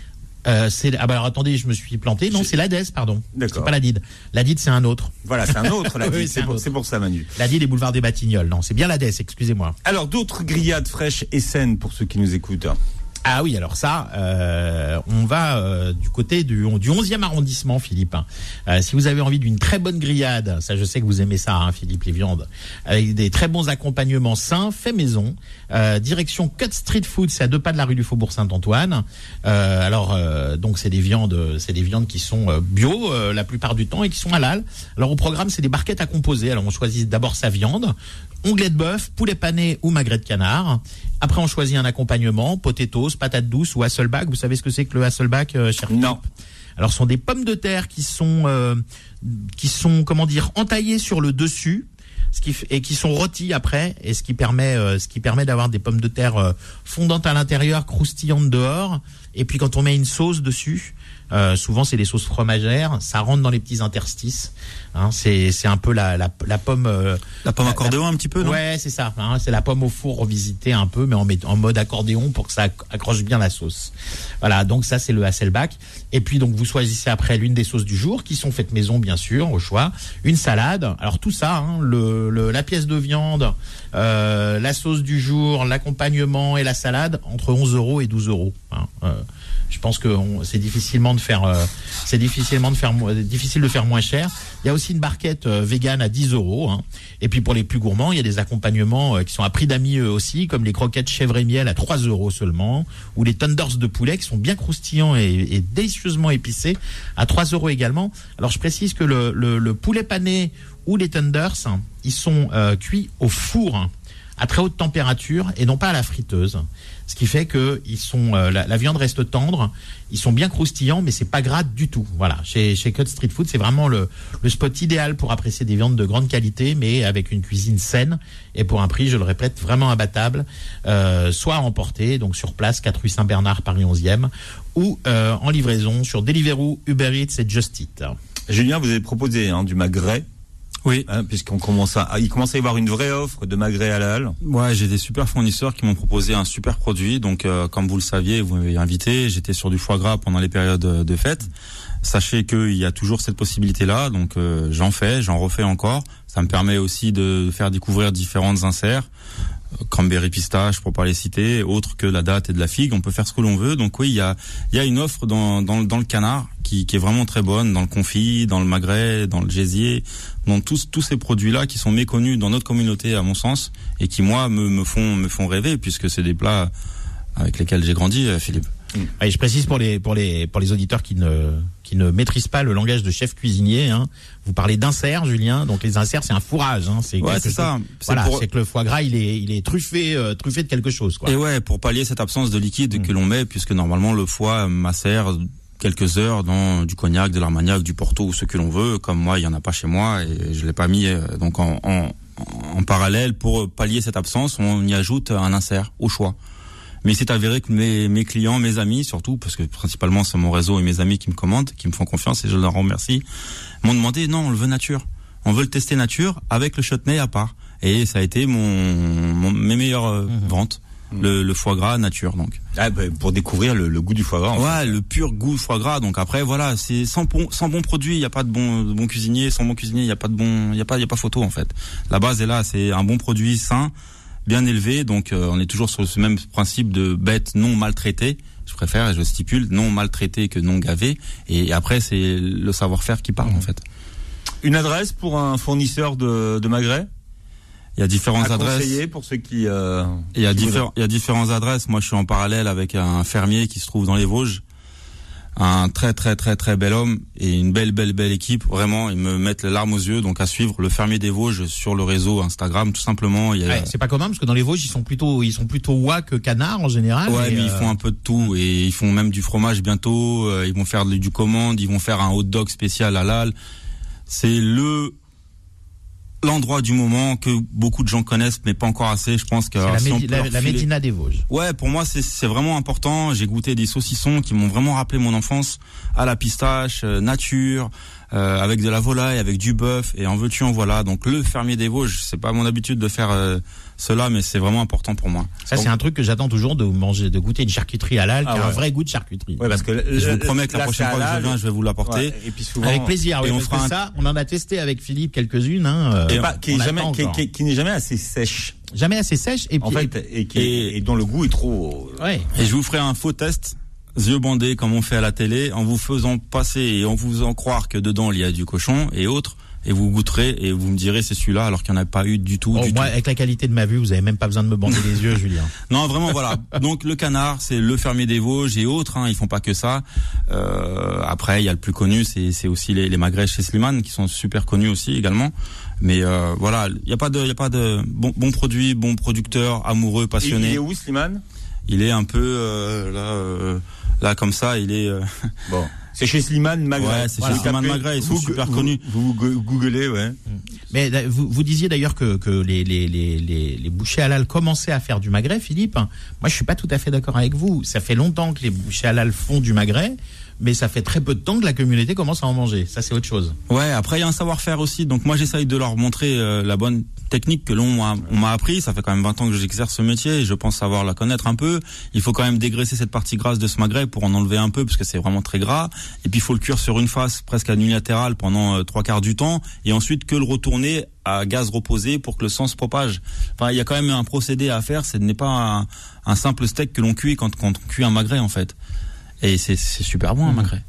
Euh, ah bah alors attendez, je me suis planté. Non, c'est l'ADES, pardon. D'accord. C'est pas la DID. La DID c'est un autre. Voilà, c'est un autre, la [laughs] Oui, DID. c'est c'est pour, ça, Manu. La DID des boulevards des Batignolles. Non, c'est bien l'ADES, excusez-moi. Alors, d'autres grillades fraîches et saines pour ceux qui nous écoutent. Ah oui, alors ça, euh, on va euh, du côté du, du 11e arrondissement, Philippe. Euh, si vous avez envie d'une très bonne grillade, ça je sais que vous aimez ça, hein, Philippe, les viandes, avec des très bons accompagnements sains, fait maison. Euh, direction Cut Street Food, c'est à deux pas de la rue du Faubourg Saint-Antoine. Euh, alors, euh, donc c'est des viandes, c'est des viandes qui sont bio la plupart du temps et qui sont halal. Alors au programme, c'est des barquettes à composer. Alors on choisit d'abord sa viande, onglet de bœuf, poulet pané ou magret de canard. Après, on choisit un accompagnement, potatoes, patates douces ou hasselback. Vous savez ce que c'est que le hasselback, euh, cher Non. Alors, ce sont des pommes de terre qui sont, euh, qui sont, comment dire, entaillées sur le dessus. Ce qui, et qui sont rôtis après et ce qui permet euh, ce qui permet d'avoir des pommes de terre euh, fondantes à l'intérieur croustillantes dehors et puis quand on met une sauce dessus euh, souvent c'est des sauces fromagères ça rentre dans les petits interstices hein, c'est c'est un peu la la, la pomme euh, La pomme La- accordéon un petit peu, non? Ouais, c'est ça. hein, c'est la pomme au four revisitée un peu, mais en, en mode accordéon pour que ça acc- accroche bien la sauce. Voilà, donc ça c'est le Hasselback. Et puis donc vous choisissez après l'une des sauces du jour, qui sont faites maison bien sûr, au choix. Une salade. Alors tout ça, hein, le, le- la pièce de viande, euh, la sauce du jour, l'accompagnement et la salade entre 11 euros et 12 euros. hein. Euh, je pense que c'est difficilement de faire, euh, c'est difficilement de faire, difficile de faire moins cher. Il y a aussi une barquette euh, vegan à 10 euros. hein. Et puis pour les plus gourmands, il y a des accompagnements euh, qui sont à prix d'amis eux aussi, comme les croquettes chèvre et miel à 3 euros seulement, ou les tenders de poulet qui sont bien croustillants et, délicieusement épicés à 3 euros également. Alors je précise que le, le- le poulet pané ou les tenders, ils sont cuits au four hein, à très haute température et non pas à la friteuse. Ce qui fait que ils sont, euh, la, la viande reste tendre, ils sont bien croustillants, mais c'est pas gras du tout. Voilà, chez, chez Cut Street Food, c'est vraiment le, le spot idéal pour apprécier des viandes de grande qualité, mais avec une cuisine saine et pour un prix, je le répète, vraiment abattable, euh, soit à emporter, donc sur place, 4 rue Saint-Bernard, Paris 11e, ou euh, en livraison sur Deliveroo, Uber Eats et Just Eat. Julien, vous avez proposé hein, du magret, Oui. hein, puisqu'on commence à, il commence à y avoir une vraie offre de magret halal. Ouais, j'ai des super fournisseurs qui m'ont proposé un super produit. Donc, euh, comme vous le saviez, vous m'avez invité. J'étais sur du foie gras pendant les périodes de fête. Sachez qu'il y a toujours cette possibilité-là. Donc, euh, j'en fais, j'en refais encore. Ça me permet aussi de faire découvrir différentes inserts. Cranberry pistache pour pas les citer, autres que la date et de la figue, on peut faire ce que l'on veut. Donc oui, il y a, il y a une offre dans, dans, dans le canard qui, qui est vraiment très bonne, dans le confit, dans le magret, dans le gésier, dans tous, tous ces produits-là qui sont méconnus dans notre communauté à mon sens et qui moi me, me font me font rêver puisque c'est des plats avec lesquels j'ai grandi, euh, Philippe. Et je précise pour les pour les pour les auditeurs qui ne qui ne maîtrisent pas le langage de chef cuisinier. Hein, vous parlez d'insert, Julien. Donc les inserts, c'est un fourrage. Hein, c'est Ouais, c'est ça. C'est Voilà, pour- c'est que le foie gras, il est il est truffé euh, truffé de quelque chose. Quoi. Et ouais, pour pallier cette absence de liquide Mm. que l'on met, puisque normalement le foie macère quelques heures dans du cognac, de l'armagnac, du porto ou ce que l'on veut. Comme moi, il y en a pas chez moi et je l'ai pas mis euh, donc en, en, en parallèle pour pallier cette absence, on y ajoute un insert au choix. Mais il s'est avéré que mes, mes clients, mes amis surtout, parce que principalement c'est mon réseau et mes amis qui me commandent, qui me font confiance et je leur remercie, m'ont demandé non, on le veut nature. On veut le tester nature avec le chutney à part. Et ça a été mon, mon- mes meilleures euh, Mhm. ventes. Le, le foie gras nature donc. Ah, bah, pour découvrir le, le goût du foie gras. en Ouais, le pur goût foie gras. Donc après, voilà, c'est sans bon, sans bon produit, il y a pas de bon, de bon cuisinier. Sans bon cuisinier, il y a pas de bon, il y a pas, il y a pas photo en fait. La base est là, c'est un bon produit sain, bien élevé. Donc euh, on est toujours sur ce même principe de bête non maltraitée. Je préfère et je stipule non maltraité que non gavé. Et après, c'est le savoir-faire qui parle en fait. Une adresse pour un fournisseur de, de magret Il y a différentes à adresses. pour ceux qui. Euh, Il y a qui différents, il y a différentes adresses. Moi, je suis en parallèle avec un fermier qui se trouve dans les Vosges. Un très très très très bel homme et une belle belle belle équipe. Vraiment, ils me mettent les larmes aux yeux. Donc à suivre le fermier des Vosges sur le réseau Instagram, tout simplement. Il y a, Ouais, c'est pas commun parce que dans les Vosges, ils sont plutôt ils sont plutôt oies que canards en général. Ouais, mais ils euh, font un peu de tout et ils font même du fromage bientôt. euh, Ils vont faire du, du commande, ils vont faire un hot dog spécial halal. C'est le l'endroit du moment que beaucoup de gens connaissent, mais pas encore assez. Je pense que la, si on Médi- peut la, Médina des Vosges. Ouais, pour moi c'est c'est vraiment important. J'ai goûté des saucissons qui m'ont vraiment rappelé mon enfance à la pistache, euh, nature, euh, avec de la volaille, avec du bœuf et en veux-tu en voilà. Donc le fermier des Vosges, c'est pas mon habitude de faire euh, cela, mais c'est vraiment important pour moi. Ça, c'est un truc que j'attends toujours de manger, de goûter une charcuterie halal, Ah qui a un vrai goût de charcuterie. Ouais, parce que Je vous promets que la prochaine fois que je viens, je vais vous l'apporter. Ouais, Et puis souvent, Avec plaisir, oui, Et on fera un- ça, on en a testé avec Philippe quelques-unes. Hein, euh, pas- qui, est on jamais, attend qui, encore. qui- qui n'est jamais assez sèche, jamais assez sèche. Et puis, en fait, et, qui est- et- et dont le goût est trop. ouais. Et je vous ferai un faux test, yeux bandés comme on fait à la télé, en vous faisant passer et en vous faisant croire que dedans il y a du cochon et autres, et vous goûterez et vous me direz c'est celui-là alors qu'il n'y en a pas eu du tout. Bon, du moi, tout. avec la qualité de ma vue, vous avez même pas besoin de me bander les yeux, Julien. [laughs] Non, vraiment, voilà. Donc le canard, c'est le fermier des Vosges et autres. Hein, ils font pas que ça. Euh, après, il y a le plus connu, c'est c'est aussi les, les magrets chez Slimane qui sont super connus aussi également. Mais euh, voilà, il y a pas de, il y a pas de bon, bon produit, bon producteur, amoureux, Il, il passionné. est où, Slimane? Il est un peu euh, là, euh, là comme ça. Il est. euh, Bon. [laughs] C'est chez Slimane Magret. Ouais, c'est chez Slimane Magret, ils sont vous- super vous- connus. Vous, vous googlez, ouais. Mais euh, vous, vous disiez d'ailleurs que, que les, les, les, les, les bouchers halal commençaient à faire du magret, Philippe. Moi, je suis pas tout à fait d'accord avec vous. Ça fait longtemps que les bouchers halal font du magret, mais ça fait très peu de temps que la communauté commence à en manger. Ça, c'est autre chose. Ouais, après il y a un savoir-faire aussi. Donc moi j'essaye de leur montrer euh, la bonne technique que l'on m'a on m'a appris. Ça fait quand même 20 ans que j'exerce ce métier et je pense savoir la connaître un peu. Il faut quand même dégraisser cette partie grasse de ce magret pour en enlever un peu parce que c'est vraiment très gras. Et puis il faut le cuire sur une face presque à unilatérale pendant euh, trois quarts du temps et ensuite que le retourner à gaz reposé pour que le sang se propage. Enfin il y a quand même un procédé à faire. Ce n'est pas un, un simple steak que l'on cuit quand, quand on cuit un magret en fait. Et c'est c'est super bon un magret.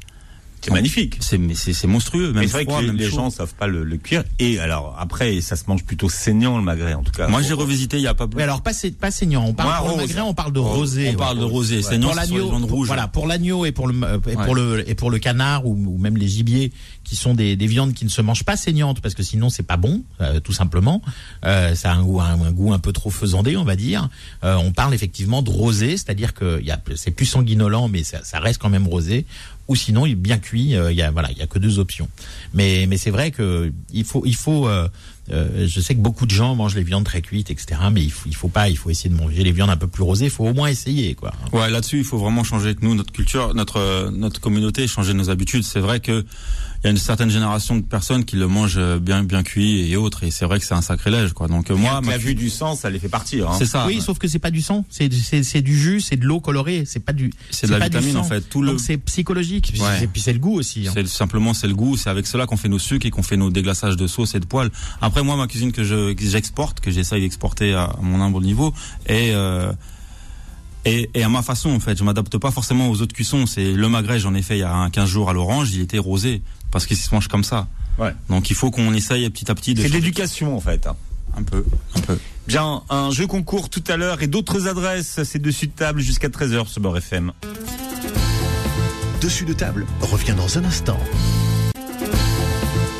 C'est magnifique. C'est mais c'est c'est monstrueux. Mais Même c'est vrai froid, que les, même les gens savent pas le, le cuire. Et alors, après, ça se mange plutôt saignant, le magret, en tout cas. Moi j'ai revisité il y a pas Mais alors, pas, pas saignant. On parle Ouais, pour le rose. magret, on parle de rosé. On ouais. parle de rosé, Ouais. saignant pour l'agneau, voilà, pour l'agneau et pour le et Ouais. pour le et pour le canard ou, ou même les gibiers qui sont des, des viandes qui ne se mangent pas saignantes parce que sinon c'est pas bon, euh, tout simplement. Euh, ça a un goût un, goût un peu trop faisandé, on va dire. Euh, on parle effectivement de rosé, c'est-à-dire que c'est plus sanguinolent, mais ça, ça reste quand même rosé. Ou sinon, bien cuit. euh, Il y a voilà, il y a que deux options. Mais mais c'est vrai que il faut il faut euh, euh, je sais que beaucoup de gens mangent les viandes très cuites, etc. Mais il faut, il faut pas, il faut essayer de manger les viandes un peu plus rosées. Il faut au moins essayer, quoi. Ouais, là-dessus, il faut vraiment changer nous, notre culture, notre euh, notre communauté, changer nos habitudes. C'est vrai que il y a une certaine génération de personnes qui le mangent euh, bien bien cuit et autres, et c'est vrai que c'est un sacrilège, quoi. Donc euh, moi, la vue du sang, ça les fait partir. Hein. c'est ça. oui, sauf que c'est pas du sang, c'est c'est c'est du jus, c'est de l'eau colorée, c'est pas du C'est de la vitamine, en fait. Tout le- Donc c'est psychologique, Ouais. c'est- puis c'est le goût aussi. hein. C'est simplement c'est le goût, c'est avec cela qu'on fait nos sucres et qu'on fait nos déglaçages de sauce et de poêle. Après moi ma cuisine que je que j'exporte, que j'essaye d'exporter à, à mon humble niveau est euh, et, et à ma façon en fait, je m'adapte pas forcément aux autres cuissons. C'est le magret, j'en ai fait il y a un 15 jours à l'orange, il était rosé parce qu'il se mange comme ça. Ouais. Donc il faut qu'on essaye petit à petit de C'est l'éducation, en fait. hein. un peu, un peu. Bien, un jeu concours tout à l'heure et d'autres adresses. C'est dessus de table jusqu'à 13h sur Beurre FM. Dessus de table revient dans un instant.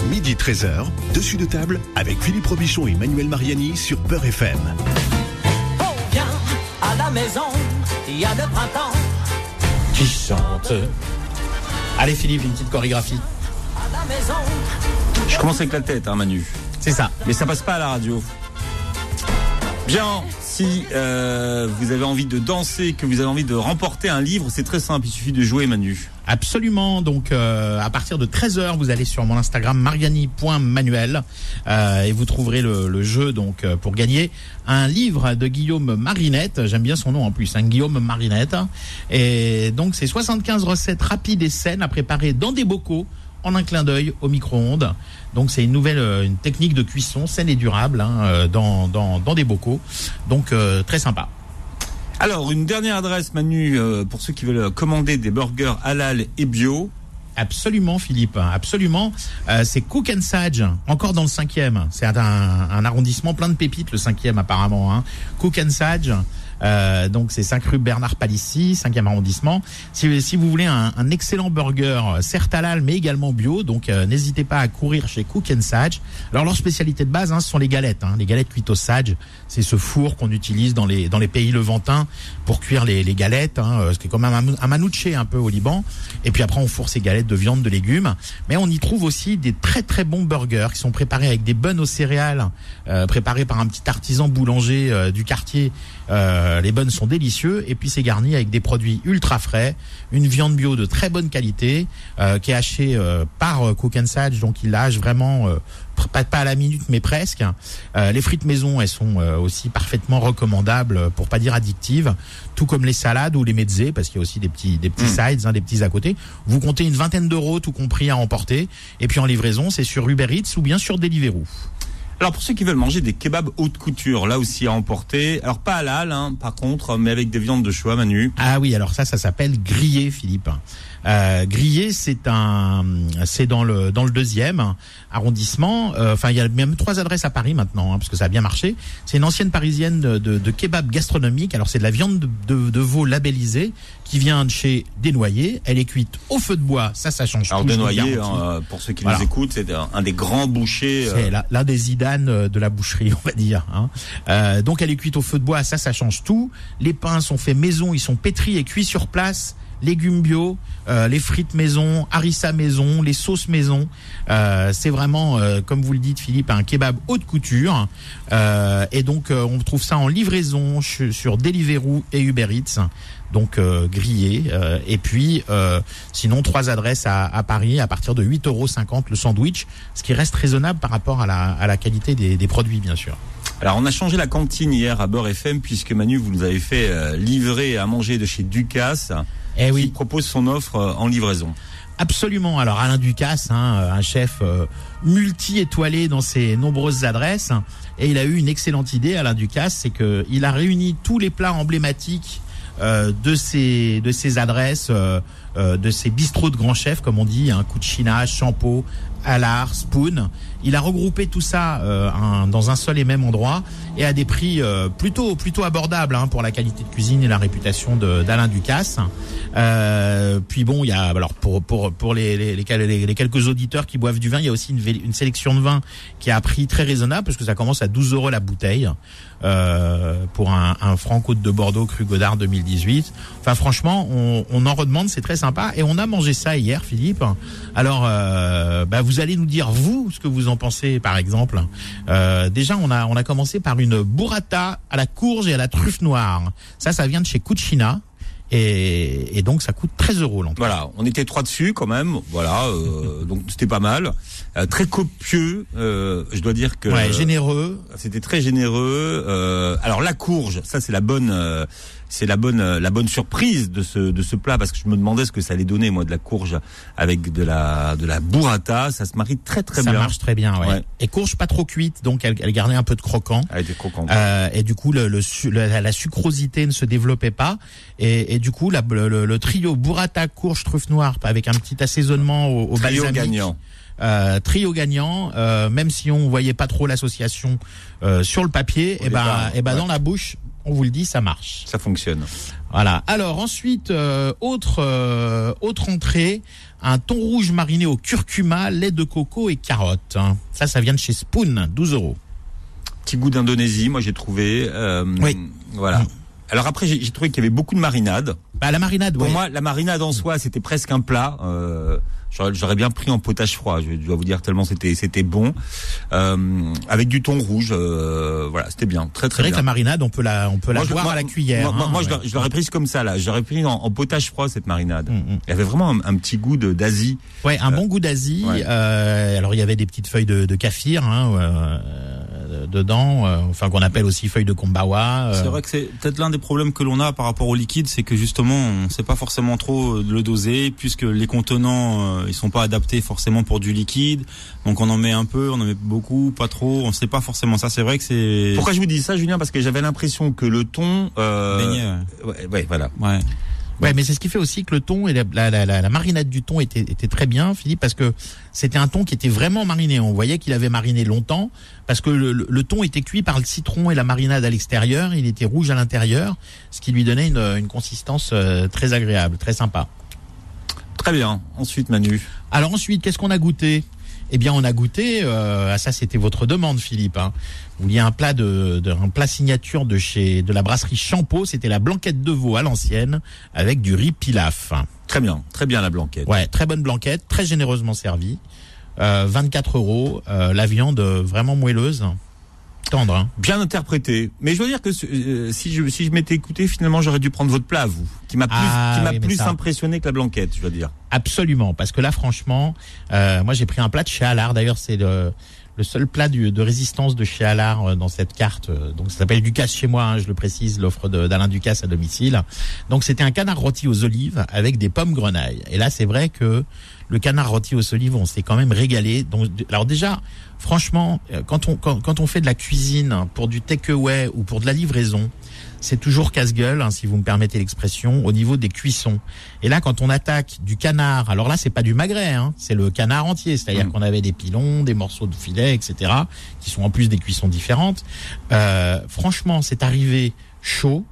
Midi 13h, dessus de table avec Philippe Robichon et Manuel Mariani sur Beurre FM. On vient à la maison, il y a le printemps. Qui chante? Allez Philippe, une petite chorégraphie. À la maison, Je commence avec la tête, hein, Manu. C'est ça. Mais ça passe pas à la radio. Bien, si euh, vous avez envie de danser, que vous avez envie de remporter un livre, c'est très simple, il suffit de jouer, Manu. Absolument. Donc, euh, à partir de 13h, vous allez sur mon Instagram mariani.manuel euh, et vous trouverez le, le jeu donc euh, pour gagner un livre de Guillaume Marinette. J'aime bien son nom en plus, hein, Guillaume Marinette. Et donc, c'est 75 recettes rapides et saines à préparer dans des bocaux en un clin d'œil au micro-ondes. Donc c'est une nouvelle euh, une technique de cuisson saine et durable hein, euh, dans, dans, dans des bocaux. Donc euh, très sympa. Alors, une dernière adresse, Manu, euh, pour ceux qui veulent commander des burgers halal et bio. Absolument, Philippe, absolument. Euh, c'est Cook and Sage, encore dans le cinquième. C'est un, un arrondissement plein de pépites, le cinquième apparemment. Hein. Cook and Sage, euh, donc c'est 5 rue Bernard Palissy, cinquième arrondissement. Si, si vous voulez un, un excellent burger, euh, certes halal, mais également bio, donc euh, n'hésitez pas à courir chez Cook Sage. Alors leur spécialité de base, hein, ce sont les galettes, hein, les galettes cuites au sage. C'est ce four qu'on utilise dans les dans les pays levantins pour cuire les, les galettes, hein, euh, ce qui est comme un, un manouche un peu au Liban. Et puis après on fourre ces galettes de viande, de légumes. Mais on y trouve aussi des très très bons burgers qui sont préparés avec des buns aux céréales, euh, préparés par un petit artisan boulanger du quartier. Euh, les bonnes sont délicieux et puis c'est garni avec des produits ultra frais, une viande bio de très bonne qualité euh, qui est hachée euh, par euh, Cook and Sage, donc il la hache vraiment euh, pas, pas à la minute mais presque. Euh, les frites maison, elles sont euh, aussi parfaitement recommandables pour pas dire addictives, tout comme les salades ou les mezzés parce qu'il y a aussi des petits des petits sides, hein, des petits à côté. Vous comptez une vingtaine d'euros tout compris à emporter et puis en livraison c'est sur Uber Eats ou bien sur Deliveroo. Alors pour ceux qui veulent manger des kebabs haute couture, là aussi à emporter. Alors pas halal, hein, par contre, mais avec des viandes de choix, Manu. Ah oui, alors ça, ça s'appelle grillé, Philippe. Euh, grillé, c'est un, c'est dans le dans le deuxième arrondissement. Euh, Enfin, il y a même trois adresses à Paris maintenant, hein, parce que ça a bien marché. C'est une ancienne parisienne de, de, de kebab gastronomique. Alors c'est de la viande de, de, de veau labellisée qui vient de chez Desnoyers. Elle est cuite au feu de bois. Ça, ça change Alors tout. Desnoyers, hein, euh, pour ceux qui Voilà. nous écoutent, c'est un, un des grands bouchers. euh, C'est l'un des Zidane de la boucherie, [laughs] on va dire. hein. Euh, donc elle est cuite au feu de bois, ça, ça change tout. Les pains sont faits maison, ils sont pétris et cuits sur place. Légumes bio, euh, les frites maison, harissa maison, les sauces maison. Euh, c'est vraiment, euh, comme vous le dites, Philippe, un kebab haute couture. Euh, et donc euh, on trouve ça en livraison sur Deliveroo et Uber Eats. Donc euh, grillé. et puis sinon trois adresses à, à Paris à partir de 8,50 euros le sandwich, ce qui reste raisonnable par rapport à la, à la qualité des, des produits bien sûr. Alors on a changé la cantine hier à Beurre FM puisque Manu vous nous avez fait livrer à manger de chez Ducasse. Eh qui oui, propose son offre euh, en livraison. absolument. Alors Alain Ducasse, hein, un chef euh, multi-étoilé dans ses nombreuses adresses, et il a eu une excellente idée. Alain Ducasse, c'est que il a réuni tous les plats emblématiques euh, de ces de ces adresses, euh, euh, de ces bistrots de grands chefs, comme on dit, hein, Cucina, Champeau, Allard, Spoon. Il a regroupé tout ça euh, un- dans un seul et même endroit et à des prix euh, plutôt plutôt abordables hein, pour la qualité de cuisine et la réputation d'Alain Ducasse. Euh, puis bon, il y a alors pour pour pour les les, les, les- quelques auditeurs qui boivent du vin, il y a aussi une, une sélection de vins qui a un prix très raisonnable parce que ça commence à 12 euros la bouteille euh, pour un, un franc de Bordeaux cru Godard 2018. Enfin franchement, on, on en redemande, c'est très sympa et on a mangé ça hier, Philippe. Alors euh, bah, vous allez nous dire vous ce que vous en pensez, par exemple. Euh, déjà, on a on a commencé par une burrata à la courge et à la truffe noire. Ça, ça vient de chez Cucina. Et, et donc ça coûte 13 euros l'entrée. Voilà, on était trois dessus quand même. Voilà, euh, [laughs] donc c'était pas mal. Euh, très copieux, euh, je dois dire que Ouais, généreux. c'était très généreux. Alors la courge, ça c'est la bonne, c'est la bonne, euh, la bonne surprise de ce de ce plat parce que je me demandais ce que ça allait donner moi de la courge avec de la de la burrata. Ça se marie très très ça bien. marche très bien, ouais. Ouais. Et courge pas trop cuite, donc elle, elle gardait un peu de croquant. Elle était croquante. Euh, et du coup, le, le la, la sucrosité ne se développait pas. Et, et du coup, la- le, le- le trio burrata, courge, truffe noire, avec un petit assaisonnement au, au Trio balsamique. gagnant. Euh, trio gagnant, euh, même si on voyait pas trop l'association euh, sur le papier, et ben, départ, et ben ouais. dans la bouche, on vous le dit, ça marche. Ça fonctionne. Voilà. Alors ensuite, euh, autre euh, autre entrée, un thon rouge mariné au curcuma, lait de coco et carottes. hein. Ça, ça vient de chez Spoon, 12 euros. Petit goût d'Indonésie, moi j'ai trouvé. Euh, Oui. Voilà. Mm. Alors après j'ai j'ai trouvé qu'il y avait beaucoup de marinade. Bah, la marinade, Pour ouais. moi, la marinade en soi, c'était presque un plat. Euh, J'aurais bien pris en potage froid. Je dois vous dire tellement c'était c'était bon, euh, avec du thon rouge. euh, voilà, c'était bien, très C'est très vrai que bien. la marinade, on peut la, on peut la Moi, boire à la cuillère. Moi, hein, moi, je ouais. l'aurais- je l'aurais prise comme ça là. J'aurais pris en, en potage froid cette marinade. Mm, mm. Elle avait vraiment un, un petit goût d'Asie. Ouais, un bon goût d'Asie. ouais. Euh, alors il y avait des petites feuilles de, de kaffir hein, euh, dedans, euh, enfin qu'on appelle aussi feuilles de kombawa. euh. C'est vrai que c'est peut-être l'un des problèmes que l'on a par rapport au liquide, c'est que justement on ne sait pas forcément trop euh, le doser, puisque les contenants euh, ils sont pas adaptés forcément pour du liquide, donc on en met un peu, on en met beaucoup, pas trop, on sait pas forcément. Ça c'est vrai que c'est Pourquoi je vous dis ça, Julien? Parce que j'avais l'impression que le thon. Euh, ouais, ouais, voilà. ouais. Ouais, mais c'est ce qui fait aussi que le thon et la, la, la, la- marinade du thon était, était très bien, Philippe, parce que c'était un thon qui était vraiment mariné. On voyait qu'il avait mariné longtemps, parce que le, le- le thon était cuit par le citron et la marinade à l'extérieur, il était rouge à l'intérieur, ce qui lui donnait une, une consistance euh, très agréable, très sympa. Très bien. Ensuite, Manu. Alors ensuite, qu'est-ce qu'on a goûté? Eh bien, on a goûté. Euh, ah, ça, c'était votre demande, Philippe. Hein. Vous vouliez un plat de, de- un plat signature de chez de la brasserie Champeau. C'était la blanquette de veau à l'ancienne avec du riz pilaf. Très bien, très bien la blanquette. Ouais, très bonne blanquette, très généreusement servie. Euh, 24 euros. euh, la viande euh, vraiment moelleuse. Tendre. Hein. Bien interprété. Mais je dois dire que euh, si je si je m'étais écouté, finalement, j'aurais dû prendre votre plat, vous, qui m'a plus Ah, qui m'a oui, plus ça- impressionné que la blanquette, je dois dire. Absolument, parce que là, franchement, euh, moi j'ai pris un plat de chez Allard. D'ailleurs, c'est le, le seul plat du- de résistance de chez Allard euh, dans cette carte. euh, Donc ça s'appelle Ducasse chez moi, hein, je le précise, l'offre d'Alain Ducasse à domicile. Donc c'était un canard rôti aux olives avec des pommes grenailles. Et là, c'est vrai que le canard rôti aux olives, on s'est quand même régalé. Donc, alors déjà, franchement, euh, quand on quand, quand on fait de la cuisine pour du takeaway ou pour de la livraison, c'est toujours casse-gueule, hein, si vous me permettez l'expression, au niveau des cuissons. Et là, quand on attaque du canard, alors là, c'est pas du magret, hein, c'est le canard entier, c'est-à-dire Mm. qu'on avait des pilons, des morceaux de filet, etc., qui sont en plus des cuissons différentes. Euh, franchement, c'est arrivé chaud,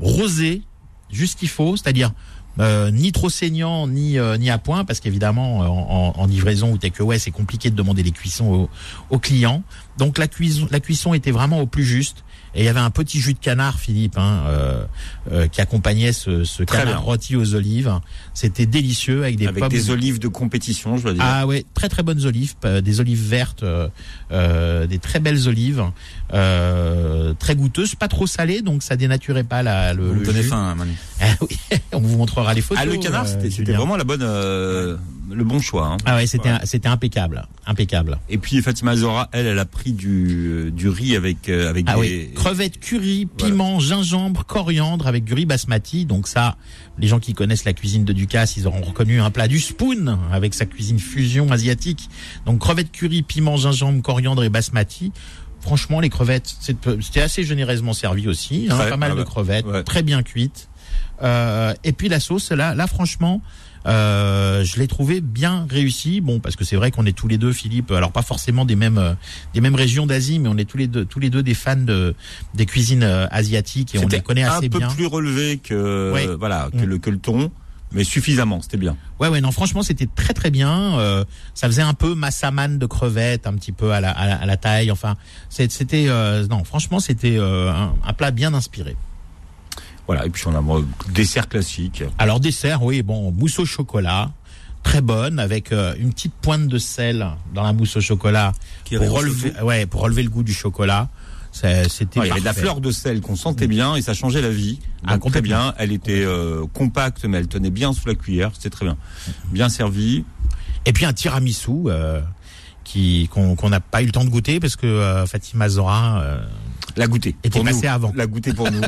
rosé, juste qu'il faut, c'est-à-dire euh, ni trop saignant ni euh, ni à point parce qu'évidemment euh, en, en, livraison ou takeaway c'est compliqué de demander les cuissons aux, aux clients donc la cuisson la cuisson était vraiment au plus juste et il y avait un petit jus de canard Philippe hein, euh, euh, qui accompagnait ce, ce canard bien. rôti aux olives c'était délicieux avec des Avec pommes des olives de compétition, je dois dire. ah ouais, très très bonnes olives, des olives vertes, euh, euh, des très belles olives, euh, très goûteuses, pas trop salées, donc ça dénaturait pas la, le, vous le jus. faim, hein, Manu. [laughs] Ah oui, [laughs] on vous montrera les photos. Ah, le canard, euh, c'était vraiment la bonne, euh, le bon choix. Hein. Ah ouais, c'était Ouais. c'était impeccable, impeccable. Et puis Fatima Zora, elle, elle a pris du, du riz avec, euh, avec Ah des... oui, crevettes, curry, piment, gingembre, coriandre avec du riz basmati. Donc ça, les gens qui connaissent la cuisine de Ducasse, ils auront reconnu un plat du Spoon avec sa cuisine fusion asiatique. Donc crevettes, curry, piment, gingembre, coriandre et basmati. Franchement, les crevettes, c'était assez généreusement servi aussi. hein, pas mal ah de crevettes, ouais. très bien cuites. Euh, et puis la sauce, là, là franchement, euh, je l'ai trouvé bien réussi. Bon, parce que c'est vrai qu'on est tous les deux, Philippe. Alors pas forcément des mêmes euh, des mêmes régions d'Asie, mais on est tous les deux tous les deux des fans de des cuisines euh, asiatiques et on les connaît assez un peu bien. plus relevé que, Ouais. voilà, que, Mm. le, que le thon, mais suffisamment, c'était bien. Ouais, ouais, non, franchement, c'était très très bien. Euh, ça faisait un peu massaman de crevettes, un petit peu à la à la, à la taille. Enfin, c'était euh, non, franchement, c'était euh, un, un plat bien inspiré. Voilà, et puis on a dessert classique. Alors dessert, oui, bon, mousse au chocolat, très bonne avec euh, une petite pointe de sel dans la mousse au chocolat Qui pour relever, ouais, pour relever le goût du chocolat. C'était Ouais, il y avait de la fleur de sel qu'on sentait bien et ça changeait la vie. Ah, très bien. Elle était euh, compacte, mais elle tenait bien sous la cuillère. C'était très bien. Bien servi. Et puis un tiramisu euh, qui qu'on n'a pas eu le temps de goûter parce que euh, Fatima Zora. La goûter. Était pour passé nous. avant. La goûter pour nous.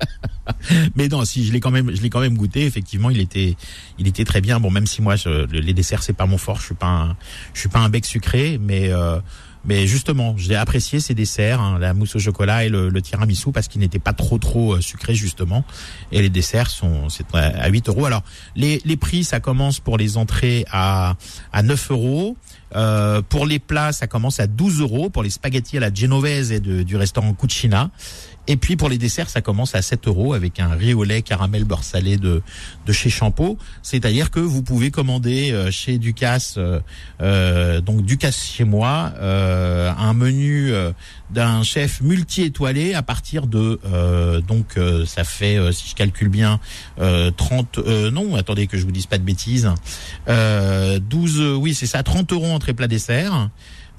[laughs] mais non, si je l'ai quand même, je l'ai quand même goûté. Effectivement, il était, il était très bien. Bon, même si moi, je, les desserts c'est pas mon fort. Je suis pas, un, je suis pas un bec sucré, mais euh, mais justement, j'ai apprécié ces desserts, hein, la mousse au chocolat et le, le tiramisu parce qu'ils n'étaient pas trop trop euh, sucrés justement. Et les desserts sont c'est à à 8 euros. Alors les les prix, ça commence pour les entrées à à 9 euros. Euh, pour les plats, ça commence à 12 euros pour les spaghettis à la genovese et du restaurant Cucina. Et puis pour les desserts, ça commence à 7 euros avec un riz au lait caramel beurre salé de, de chez Champeau. C'est-à-dire que vous pouvez commander euh, chez Ducasse, euh, euh, donc Ducasse chez moi, euh, un menu d'un chef multi-étoilé à partir de donc ça fait si je calcule bien euh, 30 euh, non attendez que je vous dise pas de bêtises euh, 12 euh, oui c'est ça 30 euros entrée plat dessert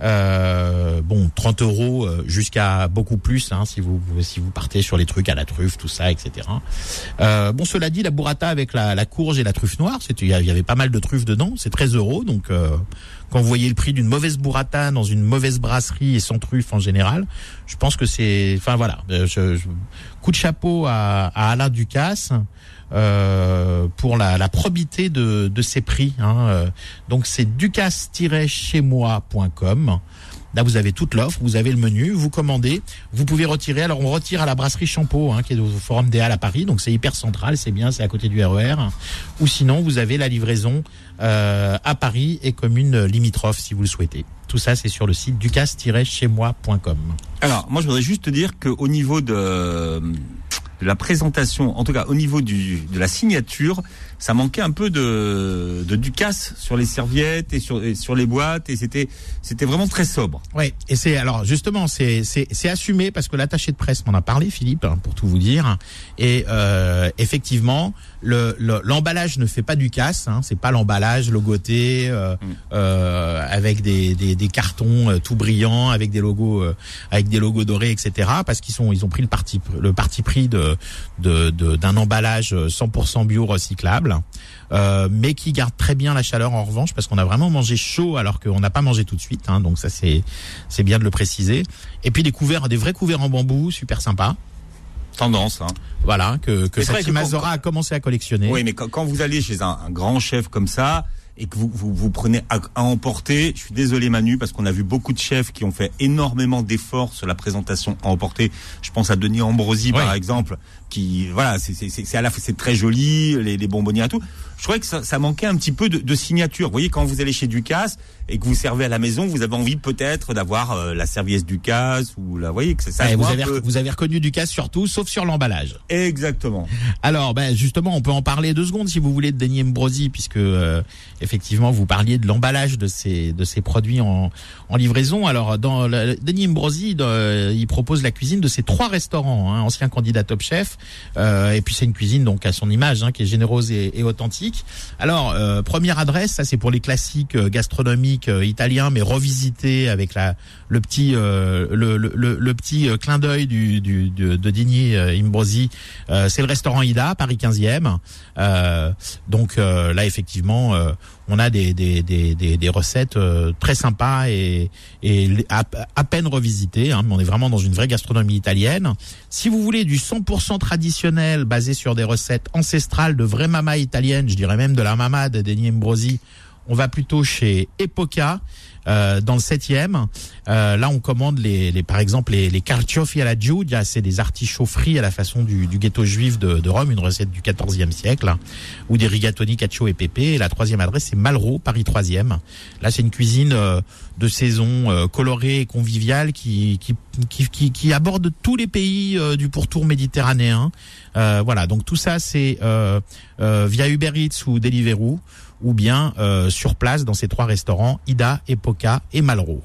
euh, bon 30 euros euh, jusqu'à beaucoup plus hein, si vous si vous partez sur les trucs à la truffe tout ça etc euh, bon cela dit la burrata avec la, la courge et la truffe noire il y avait pas mal de truffes dedans c'est 13 euros donc euh, quand vous voyez le prix d'une mauvaise burrata dans une mauvaise brasserie et sans truffe en général, je pense que c'est, enfin voilà, euh, je, je- coup de chapeau à, à Alain Ducasse euh, pour la, la probité de, de ses prix. Hein. Euh, Donc c'est ducasse-chez-moi.com. Là, vous avez toute l'offre, vous avez le menu, vous commandez, vous pouvez retirer. Alors, on retire à la brasserie Champeau, hein, qui est au Forum des Halles à Paris, donc c'est hyper central, c'est bien, c'est à côté du RER. Ou sinon, vous avez la livraison euh, à Paris et commune limitrophe, si vous le souhaitez. Tout ça, c'est sur le site ducasse-chez-moi.com. Alors, moi, je voudrais juste te dire qu'au niveau de, de la présentation, en tout cas au niveau du, de la signature, ça manquait un peu de, de Ducasse sur les serviettes et sur, et sur les boîtes et c'était c'était vraiment très sobre. Oui, et c'est alors justement c'est c'est c'est assumé parce que l'attaché de presse m'en a parlé, Philippe, hein, pour tout vous dire. Et euh, effectivement, le le- l'emballage ne fait pas du casse. Hein, c'est pas l'emballage logoté euh, euh, avec des, des des cartons euh, tout brillants, avec des logos euh, avec des logos dorés, etc. Parce qu'ils sont ils ont pris le parti le parti pris de de de- d'un emballage 100% bio recyclable. Euh, mais qui garde très bien la chaleur en revanche parce qu'on a vraiment mangé chaud alors qu'on n'a pas mangé tout de suite hein, donc ça c'est c'est bien de le préciser et puis des couverts des vrais couverts en bambou super sympa Tendance. Hein. voilà que que quand- Mazora a commencé à collectionner Oui, mais quand, quand vous allez chez un, un grand chef comme ça et que vous vous, vous prenez à, à emporter, je suis désolé Manu parce qu'on a vu beaucoup de chefs qui ont fait énormément d'efforts sur la présentation à emporter. Je pense à Denis Ambrosi Oui. par exemple, qui voilà, c'est c'est c'est c'est à la fois c'est très joli, les, les bonbonnières et tout. Je trouvais que ça, ça manquait un petit peu de, de signature. Vous voyez, quand vous allez chez Ducasse et que vous servez à la maison, vous avez envie peut-être d'avoir euh, la serviette Ducasse ou la, vous voyez que c'est ça. Ouais, se vous avez peu. vous avez reconnu du casse surtout sauf sur l'emballage Exactement. Alors, ben justement, on peut en parler deux secondes si vous voulez de Denis Mbrosi, puisque euh, effectivement vous parliez de l'emballage de ces de ces produits en, en livraison. Alors, dans le, Denis Mbrosi, il propose la cuisine de ces trois restaurants, hein, ancien candidat Top Chef, et puis c'est une cuisine donc à son image, hein, qui est généreuse et, et authentique. Alors, euh, première adresse, ça c'est pour les classiques euh, gastronomiques euh, italiens, mais revisités avec la le petit euh, le, le, le, le petit euh, clin d'œil du, du, de, de euh, Imbrosi. Euh, c'est le restaurant Ida, Paris 15e. Euh, donc euh, là, effectivement, euh, on a des, des, des, des, des recettes euh, très sympas et, et à, peine revisitées. Hein, on est vraiment dans une vraie gastronomie italienne. Si vous voulez du 100% traditionnel, basé sur des recettes ancestrales de vraies mamas italiennes, je dirais même de la mama de Denis Imbrosi, on va plutôt chez Epoca. Euh, dans le septième, euh, là on commande les, les par exemple les, les carciofi à la Giudia, c'est des artichauts frits à la façon du, du ghetto juif de, de Rome, une recette du 14e siècle, ou des rigatoni cacio et pépé. Et la troisième adresse c'est Malraux, Paris 3e. Là c'est une cuisine euh, de saison euh, colorée et conviviale qui qui, qui, qui, qui aborde tous les pays euh, du pourtour méditerranéen. Euh, voilà, donc tout ça c'est via Uber Eats ou Deliveroo ou bien euh, sur place dans ces trois restaurants, Ida, Epoca et Malraux.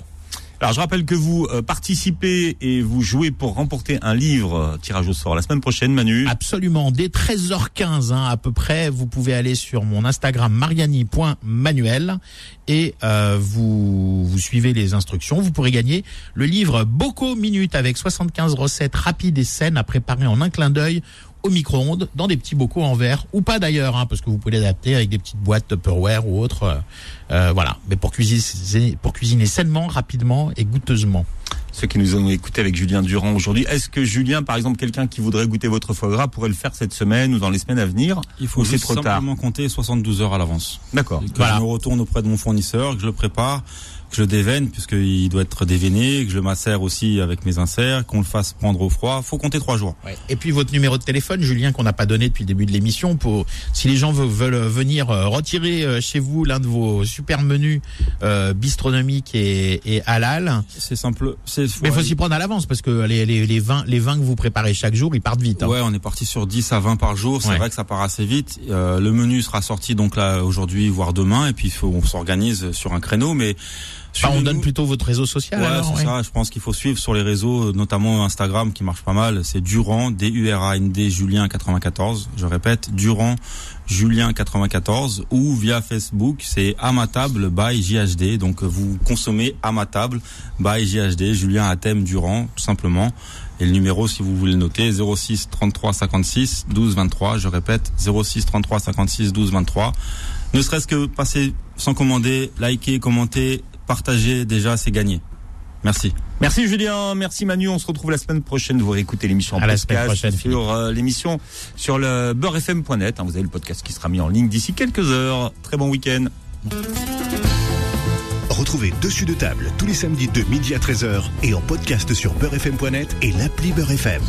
Alors je rappelle que vous euh, participez et vous jouez pour remporter un livre euh, tirage au sort la semaine prochaine, Manu. Absolument, dès 13h15 hein, à peu près, vous pouvez aller sur mon Instagram mariani.manuel et euh, vous, vous suivez les instructions. Vous pourrez gagner le livre Bocaux Minutes avec 75 recettes rapides et saines à préparer en un clin d'œil au micro-ondes dans des petits bocaux en verre ou pas d'ailleurs hein, parce que vous pouvez l'adapter avec des petites boîtes Tupperware ou autres euh, euh, voilà mais pour cuisiner pour cuisiner sainement rapidement et goûteusement Ceux qui nous ont écoutés avec Julien Durand aujourd'hui, est-ce que Julien, par exemple, quelqu'un qui voudrait goûter votre foie gras pourrait le faire cette semaine ou dans les semaines à venir Il faut juste trop tard simplement compter 72 heures à l'avance. D'accord. Que Voilà. je me retourne auprès de mon fournisseur, que je le prépare, que je le déveine puisqu'il doit être déveiné, que je le macère aussi avec mes inserts, qu'on le fasse prendre au froid. Faut compter trois jours. Et puis votre numéro de téléphone, Julien, qu'on n'a pas donné depuis le début de l'émission, pour si les gens veulent, veulent venir euh, retirer euh, chez vous l'un de vos super menus euh, bistronomiques et, et halal. C'est simple. C'est Mais il faut ouais, s'y prendre à l'avance parce que les, les, les vins les vins que vous préparez chaque jour, ils partent vite. hein. Ouais, on est parti sur 10 à 20 par jour. C'est Ouais. vrai que ça part assez vite. Euh, le menu sera sorti donc là aujourd'hui, voire demain, et puis faut, on s'organise sur un créneau. Mais On donne plutôt votre réseau social. Ouais, alors, ouais. ça. Je pense qu'il faut suivre sur les réseaux, notamment Instagram qui marche pas mal. C'est Durand, D-U-R-A-N-D, Julien 94. Je répète, Durand, Julien 94. Ou via Facebook, c'est à ma table by JHD. Donc vous consommez à ma table by JHD, Julien à thème Durand, tout simplement. Et le numéro, si vous voulez le noter, 06 33 56 12 23. Je répète, 06 33 56 12 23. Ne serait-ce que passer sans commander, liker, commenter, partager, déjà, c'est gagné. Merci. Merci Julien, merci Manu. On se retrouve la semaine prochaine. Vous réécoutez l'émission en À la semaine podcast prochaine, sur euh, l'émission sur le beurrefm.net. hein. Vous avez le podcast qui sera mis en ligne d'ici quelques heures. Très bon week-end. Retrouvez Dessus de table tous les samedis de midi à 13h et en podcast sur beurrefm.net et l'appli Beurrefm.